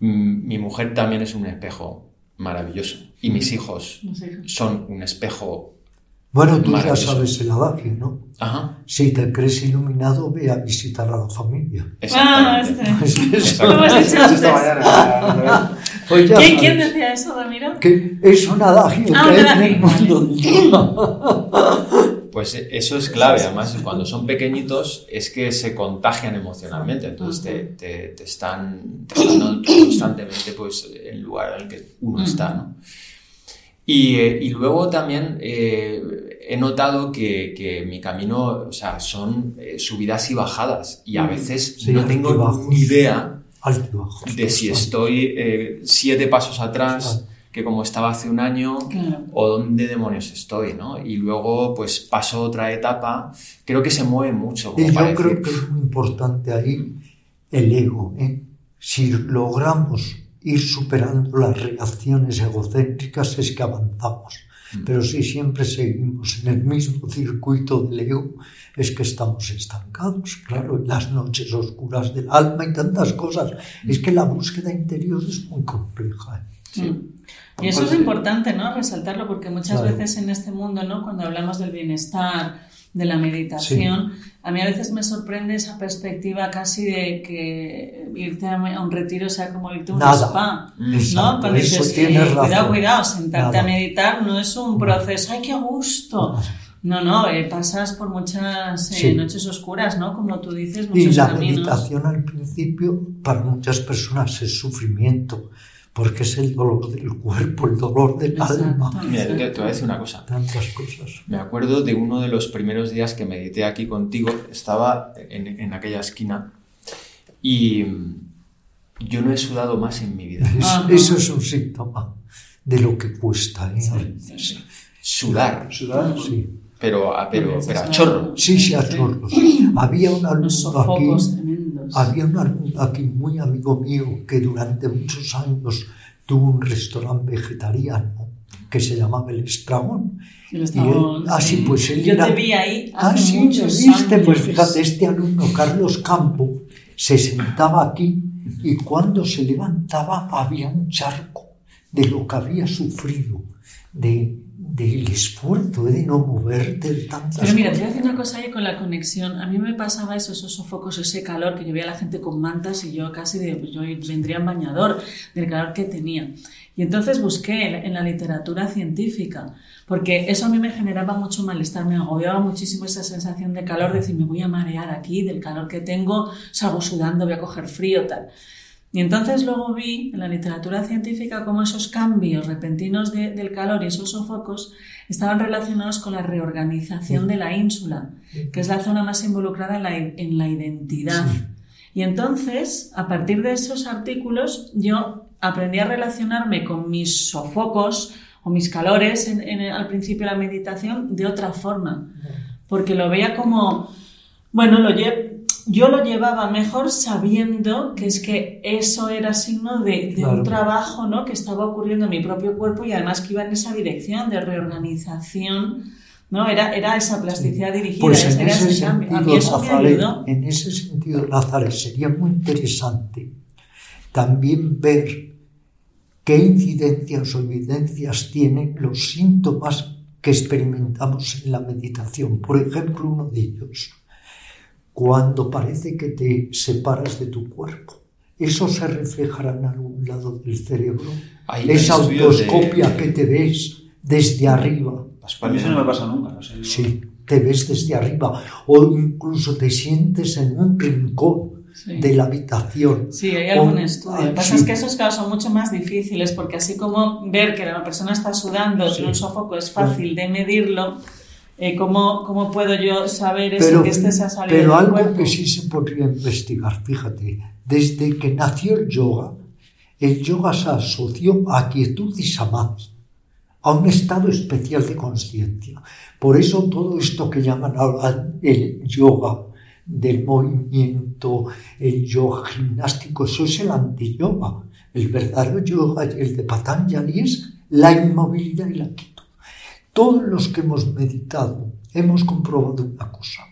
Mm, mi mujer también es un espejo maravilloso y mis hijos son un espejo bueno, tú ya sabes el adagio, ¿no? Ajá. Si te crees iluminado, ve a visitar a la familia. Ah, este. Es ¿Cómo has dicho? Pues ¿Quién, ¿Quién, decía eso, Ramiro? Que es un adagio ah, que hay en el mundo. Pues eso es clave, además cuando son pequeñitos es que se contagian emocionalmente, entonces te, te, te están, te están constantemente pues, en el lugar en el que uno está, ¿no? Y, eh, y luego también eh, he notado que, que, mi camino, o sea, son eh, subidas y bajadas y a mm. veces sí, no tengo ni idea de si estoy eh, siete pasos atrás que como estaba hace un año claro. o dónde demonios estoy, ¿no? Y luego pues paso otra etapa, creo que se mueve mucho. y yo creo que es muy importante ahí el ego, ¿eh? Si logramos ir superando las reacciones egocéntricas es que avanzamos. Mm. Pero si siempre seguimos en el mismo circuito del ego, es que estamos estancados, claro, en las noches oscuras del alma y tantas cosas. Mm. Es que la búsqueda interior es muy compleja. ¿eh? Sí. Mm. Y eso es importante, ¿no? Resaltarlo, porque muchas claro. veces en este mundo, ¿no? Cuando hablamos del bienestar, de la meditación, a mí a veces me sorprende esa perspectiva casi de que irte a un retiro sea como irte a un spa, ¿no? Cuando dices, cuidado, cuidado, sentarte a meditar no es un proceso, ¡ay, qué gusto! No, no, eh, pasas por muchas eh, noches oscuras, ¿no? Como tú dices, muchos Y la meditación al principio para muchas personas es sufrimiento, porque es el dolor del cuerpo, el dolor del alma. Mira, te, voy a decir una cosa. Tantas cosas. Me acuerdo de uno de los primeros días que medité aquí contigo, estaba en, en aquella esquina y yo no he sudado más en mi vida. eso es un síntoma de lo que cuesta. ¿eh? Sudar. Sudar, sí. Pero, a, pero, pero a chorro. Sí, sí, a chorros. Había un alumno aquí, había un aquí muy amigo mío que durante muchos años tuvo un restaurante vegetariano que se llamaba El Estragón. El Estragón. Ah, sí, pues él Yo te vi ahí hace ah, sí, muchos viste, años. pues fíjate, este alumno, Carlos Campo, se sentaba aquí y cuando se levantaba había un charco de lo que había sufrido, de del esfuerzo de no moverte de tantas Pero mira, te voy a decir una cosa ahí con la conexión. A mí me pasaba eso, esos sofocos, ese calor que yo veía a la gente con mantas y yo casi de, pues yo vendría en bañador del calor que tenía. Y entonces busqué en la literatura científica, porque eso a mí me generaba mucho malestar, me agobiaba muchísimo esa sensación de calor, de decir, me voy a marear aquí del calor que tengo, salgo sudando, voy a coger frío, tal. Y entonces luego vi en la literatura científica cómo esos cambios repentinos del calor y esos sofocos estaban relacionados con la reorganización de la ínsula, que es la zona más involucrada en la, identidad. Y entonces, a partir de esos artículos, yo aprendí a relacionarme con mis sofocos o mis calores al principio de la meditación de otra forma, porque lo veía como, bueno, lo llevo yo lo llevaba mejor sabiendo que es que eso era signo de, un trabajo ¿no? que estaba ocurriendo en mi propio cuerpo y además que iba en esa dirección de reorganización. ¿no? Era, era esa plasticidad dirigida, pues en era ese, sentido, En ese sentido, Nazaret, sería muy interesante también ver qué incidencias o evidencias tienen los síntomas que experimentamos en la meditación. Por ejemplo, uno de ellos, cuando parece que te separas de tu cuerpo. Eso se reflejará en algún lado del cerebro. Esa autoscopia que te ves desde arriba. Para mí eso no me pasa nunca. No sé, Sí, te ves desde arriba. O incluso te sientes en un rincón de la habitación. Sí, hay algún estudio. Lo que pasa es que esos casos son mucho más difíciles porque así como ver que la persona está sudando en un sofoco es fácil de medirlo, eh, ¿cómo, ¿cómo, puedo yo saber eso pero, que este se ha salido Pero del algo cuerpo? que sí se podría investigar, fíjate, desde que nació el yoga, el yoga se asoció a quietud y samadhi, a un estado especial de conciencia. Por eso todo esto que llaman ahora el yoga del movimiento, el yoga gimnástico, eso es el anti-yoga. El verdadero yoga, el de Patanjali, es la inmovilidad y la quietud. Todos los que hemos meditado hemos comprobado una cosa.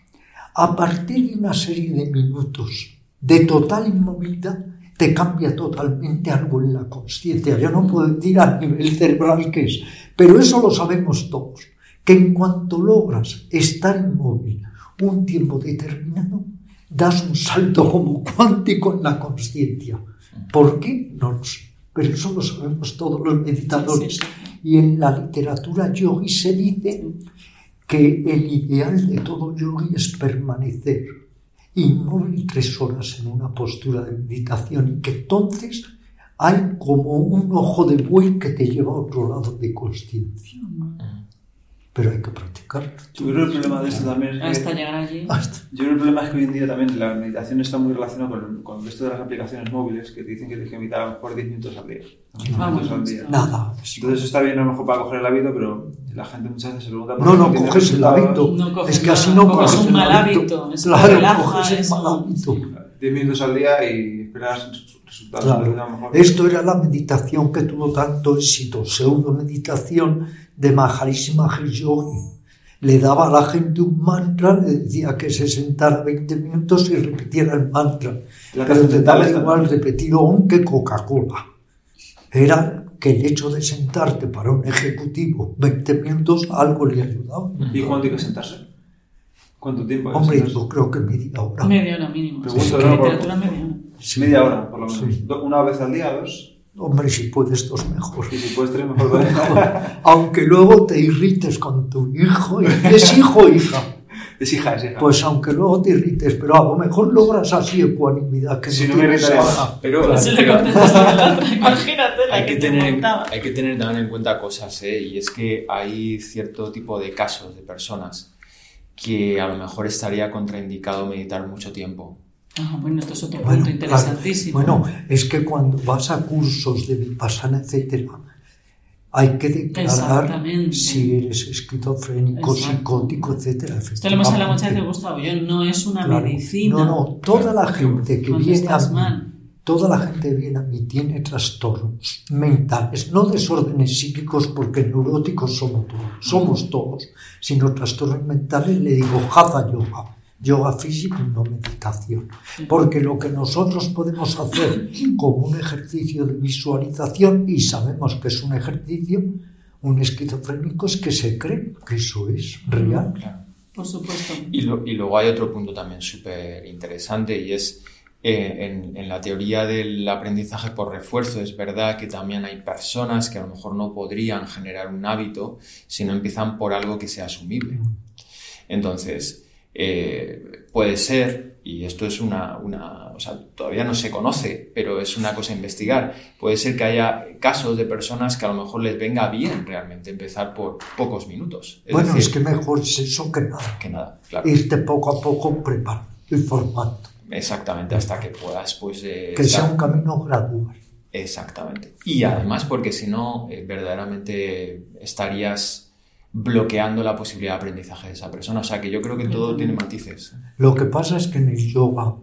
A partir de una serie de minutos de total inmovilidad, te cambia totalmente algo en la conciencia. Yo no puedo decir a nivel cerebral qué es, pero eso lo sabemos todos, que en cuanto logras estar inmóvil un tiempo determinado, das un salto como cuántico en la conciencia. ¿Por qué? No lo sé pero eso lo sabemos todos los meditadores. Y en la literatura yogi se dice que el ideal de todo yogi es permanecer inmóvil tres horas en una postura de meditación y que entonces hay como un ojo de buey que te lleva a otro lado de conciencia pero hay que practicarlo. Yo creo que el problema de esto también es que, Hasta llegar allí. Hasta. Yo creo que el problema es que hoy en día también la meditación está muy relacionada con, con esto de las aplicaciones móviles que te dicen que tienes que meditar a lo mejor 10 minutos al día. 10 Vamos, minutos al día. Nada. Entonces está bien a lo mejor para coger el hábito, pero la gente muchas veces se pregunta por No, no coges el hábito. No coges es que así no coges coges un el mal hábito. hábito, eso Claro, relaja, coges el mal hábito. 10 minutos al día y esperas resultados. Claro. Mejor- Esto era la meditación que tuvo tanto éxito, pseudo meditación de Maharishi Mahesh Yogi. Le daba a la gente un mantra, le decía que se sentara 20 minutos y repitiera el mantra. La Pero te daba igual repetir OM que Coca-Cola. Era que el hecho de sentarte para un ejecutivo 20 minutos algo le ayudaba. ¿Y cuánto hay que sentarse? ¿Cuánto tiempo es? Hombre, yo creo que media hora. Media hora mínimo. Pregunto, Sí, ¿no? literatura media hora. Sí. Media hora, por lo menos. Sí. Una vez al día, dos. Hombre, si puedes, dos mejor. Y si puedes tres, mejor. Aunque luego te irrites con tu hijo, y es hijo o hija. es hija, es hija. Pues aunque luego te irrites, pero a lo mejor logras así ecuanimidad que si no no me más. Pero, si le pero- contestas a la otra, imagínate la hay que, que, te tener, montaba. hay que tener también en cuenta cosas, ¿eh? y es que hay cierto tipo de casos de personas que a lo mejor estaría contraindicado meditar mucho tiempo. Ah, bueno, esto es otro Bueno, punto claro. interesantísimo. Bueno, es que cuando vas a cursos de Vipassana, etcétera, hay que declarar si eres esquizofrénico, Exacto. psicótico, etcétera. Esto lo hemos hablado muchas veces. Gustavo. Yo no es una Claro. medicina. No, no, toda la gente que viene a mí, mal. toda la gente que viene a mí tiene trastornos mentales, no desórdenes psíquicos porque neuróticos somos todos, somos todos, sino trastornos mentales, le digo Hatha Yoga, yoga físico y no meditación. Porque lo que nosotros podemos hacer como un ejercicio de visualización, y sabemos que es un ejercicio, un esquizofrénico es que se cree que eso es real. Por supuesto. Y, lo- y luego hay otro punto también súper interesante y es eh, en, en la teoría del aprendizaje por refuerzo es verdad que también hay personas que a lo mejor no podrían generar un hábito si no empiezan por algo que sea asumible. Entonces, eh, puede ser, y esto es una, una, o sea, todavía no se conoce, pero es una cosa a investigar, puede ser que haya casos de personas que a lo mejor les venga bien realmente empezar por pocos minutos. Es bueno, decir, es que mejor es eso que nada. que nada, claro. Irte poco a poco preparando y formando. Exactamente, hasta que puedas, pues. eh, Que sea un camino gradual. Exactamente. Y además, porque si no, eh, verdaderamente estarías bloqueando la posibilidad de aprendizaje de esa persona. O sea, que yo creo que todo tiene matices. Lo que pasa es que en el yoga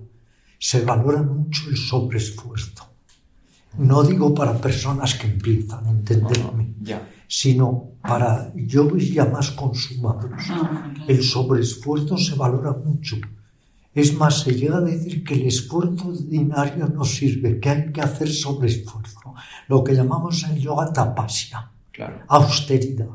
se valora mucho el sobreesfuerzo. No digo para personas que empiezan a entenderme, Ya. sino para yogis ya más consumados. Ah. El sobreesfuerzo se valora mucho. Es más, se llega a decir que el esfuerzo ordinario no sirve, que hay que hacer sobreesfuerzo. Lo que llamamos en el yoga tapasya, Claro. austeridad.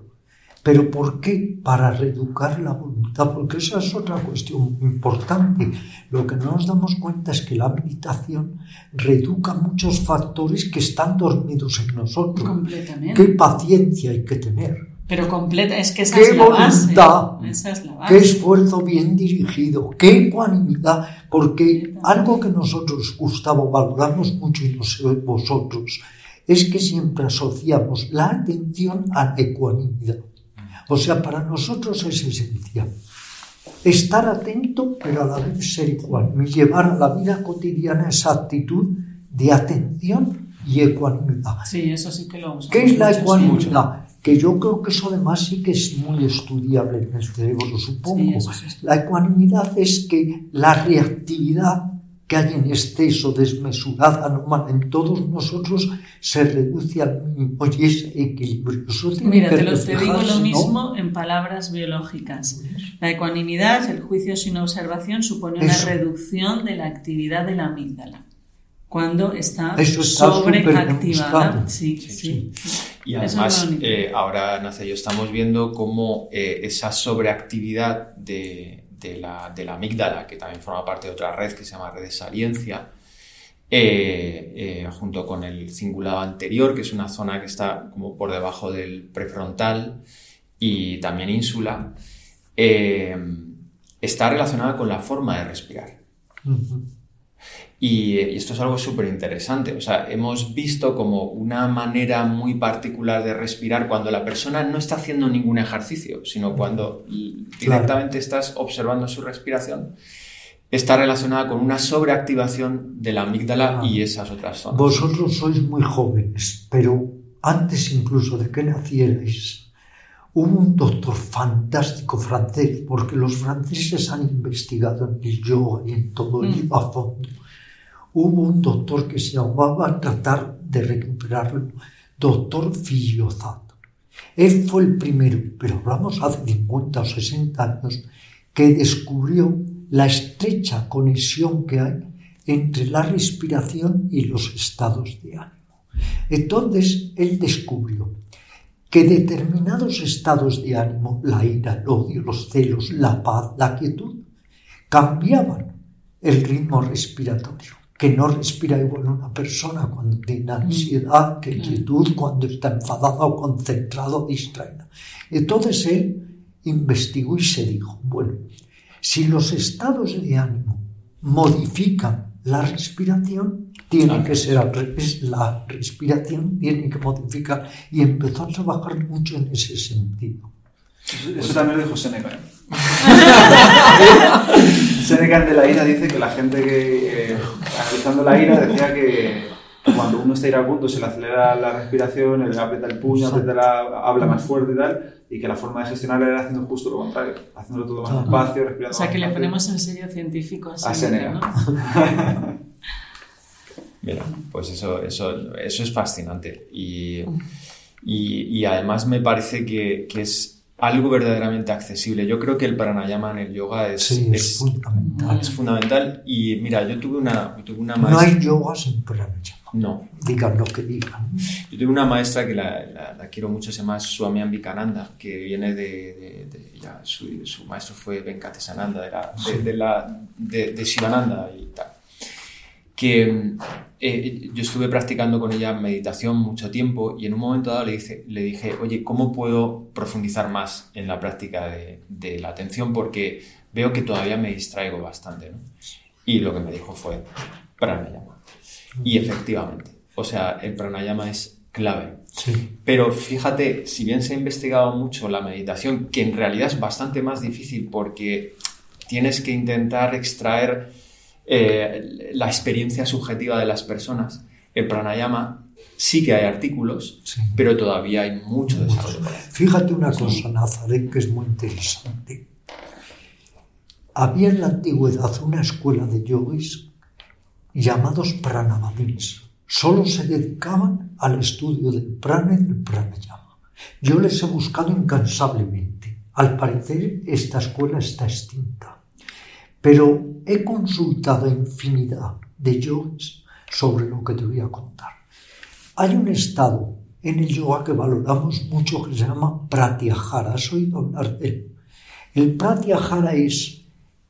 ¿Pero por qué? Para reeducar la voluntad, porque esa es otra cuestión importante. Lo que no nos damos cuenta es que la meditación reeduca muchos factores que están dormidos en nosotros. Completamente. ¿Qué paciencia hay que tener? Pero completa, es que esa ¡Qué es la base. voluntad! Esa es la qué base. esfuerzo bien dirigido, qué ecuanimidad, porque algo que nosotros, Gustavo, valoramos mucho y no sé vosotros, es que siempre asociamos la atención a la ecuanimidad. O sea, para nosotros es esencial. Estar atento, pero a la vez ser ecuánime, llevar a la vida cotidiana esa actitud de atención y ecuanimidad. Sí, eso sí que lo usamos. ¿Qué es la ecuanimidad? Que yo creo que eso además sí que es muy estudiable en el cerebro, supongo. Sí, sí la ecuanimidad es que la reactividad que hay en exceso, desmesurada, anómala en todos nosotros, se reduce al mínimo y es equilibrio. Eso tiene Mira, que te, lo, te digo lo ¿no? mismo en palabras biológicas. La ecuanimidad, el juicio sin observación, supone una Eso. reducción de la actividad de la amígdala. Cuando está, Eso está sobreactivada. Sí, Sí, sí. Y Eso es además, eh, ahora, Nace, yo estamos viendo cómo eh, esa sobreactividad de, de la, de la amígdala, que también forma parte de otra red que se llama red de saliencia, eh, eh, junto con el cingulado anterior, que es una zona que está como por debajo del prefrontal, y también ínsula, eh, está relacionada con la forma de respirar. Y, y esto es algo súper interesante. O sea, hemos visto como una manera muy particular de respirar cuando la persona no está haciendo ningún ejercicio, sino cuando directamente estás observando su respiración, está relacionada con una sobreactivación de la amígdala Ah. y esas otras zonas. Vosotros sois muy jóvenes, pero antes incluso de que nacierais, hubo un doctor fantástico francés, porque los franceses han investigado en el yoga y en todo Mm. ello a fondo. Hubo un doctor que se llamaba, a tratar de recuperarlo, doctor Fillozato. Él fue el primero, pero hablamos hace 50 o 60 años, que descubrió la estrecha conexión que hay entre la respiración y los estados de ánimo. Entonces, él descubrió que determinados estados de ánimo, la ira, el odio, los celos, la paz, la quietud, cambiaban el ritmo respiratorio, que no respira igual una persona cuando tiene ansiedad, que quietud cuando está enfadada o concentrado o distraída. Entonces él investigó y se dijo, bueno, si los estados de ánimo modifican la respiración, tiene que ser al revés, la respiración tiene que modificar y empezó a trabajar mucho en ese sentido. Eso, también lo dijo Seneca. Seneca de la ira dice que la gente que, eh, analizando la ira, decía que cuando uno está iracundo se le acelera la respiración, le aprieta el puño, aprieta la, habla más fuerte y tal, y que la forma de gestionarla era haciendo justo lo contrario, haciéndolo todo más despacio, respirando O sea, que le ponemos el sello científico a Seneca. ¿no? Mira, pues eso, eso, eso es fascinante. Y, y, y además me parece que, que es algo verdaderamente accesible. Yo creo que el pranayama en el yoga es, es, fundamental. Es fundamental. Y mira, yo tuve una, tuve una maestra... No hay yogas en pranayama. No. Digan lo que digan. Yo tuve una maestra que la, la, quiero mucho, se llama Swami Ambikananda, que viene de... de, ya, su, su, maestro fue Venkatesananda, de, de, la, de, de Shivananda y tal que eh, yo estuve practicando con ella meditación mucho tiempo y en un momento dado le, dice, le dije, oye, ¿cómo puedo profundizar más en la práctica de, de, la atención? Porque veo que todavía me distraigo bastante. ¿no? Y lo que me dijo fue pranayama. Y efectivamente, o sea, el pranayama es clave. Sí. Pero fíjate, si bien se ha investigado mucho la meditación, que en realidad es bastante más difícil porque tienes que intentar extraer eh, la experiencia subjetiva de las personas. El pranayama sí que hay artículos, sí. pero todavía hay mucho desarrollo. Fíjate una cosa, Nazaret, que es muy interesante. Había en la antigüedad una escuela de yogis llamados pranavadins. Solo se dedicaban al estudio del prana y del pranayama. Yo les he buscado incansablemente. Al parecer, esta escuela está extinta. Pero he consultado infinidad de yogis sobre lo que te voy a contar. Hay un estado en el yoga que valoramos mucho que se llama pratyahara. ¿Has oído hablar de él? El pratyahara es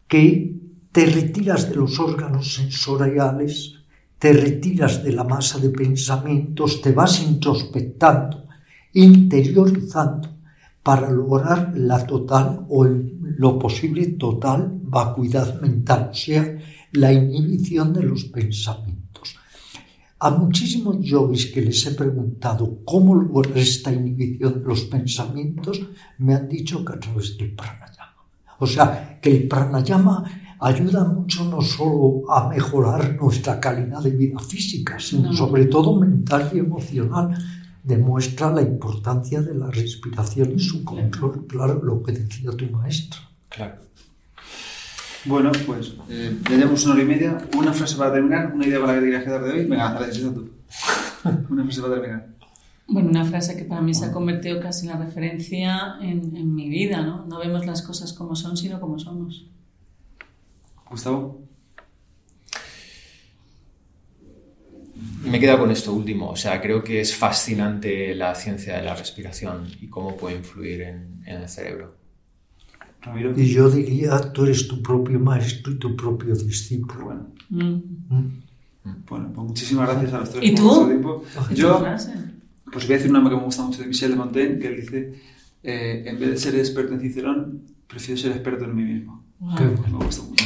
que te retiras de los órganos sensoriales, te retiras de la masa de pensamientos, te vas introspectando, interiorizando para lograr la total o lo posible total vacuidad mental, o sea, la inhibición de los pensamientos. A muchísimos yogis que les he preguntado cómo lograr esta inhibición de los pensamientos, me han dicho que a través del pranayama. O sea, que el pranayama ayuda mucho no solo a mejorar nuestra calidad de vida física, sino sobre todo mental y emocional, demuestra la importancia de la respiración y su control, claro, lo que decía tu maestro. Claro. Bueno, pues eh, ya llevamos una hora y media. Una frase para terminar, una idea para la que te quieras quedar de hoy. Venga, Zara, tú. una frase para terminar. Bueno, una frase que para mí se ha convertido casi en la referencia en, en mi vida, ¿no? No vemos las cosas como son, sino como somos. Gustavo. Me he quedado con esto último. O sea, creo que es fascinante la ciencia de la respiración y cómo puede influir en, en el cerebro. Ramiro. Y yo diría, tú eres tu propio maestro y tu propio discípulo. Bueno, Mm. Mm. bueno pues muchísimas gracias a los tres ¿Y tú? vuestro tiempo. ¿Y tu Yo, pues voy a decir una que me gusta mucho de Michel de Montaigne, que él dice, eh, en vez de ser experto en Cicerón, prefiero ser experto en mí mismo. Wow. Qué Me gusta mucho.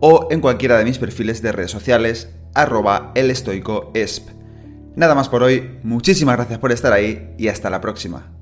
o en cualquiera de mis perfiles de redes sociales arroba elestoicoesp. Nada más por hoy, muchísimas gracias por estar ahí y hasta la próxima.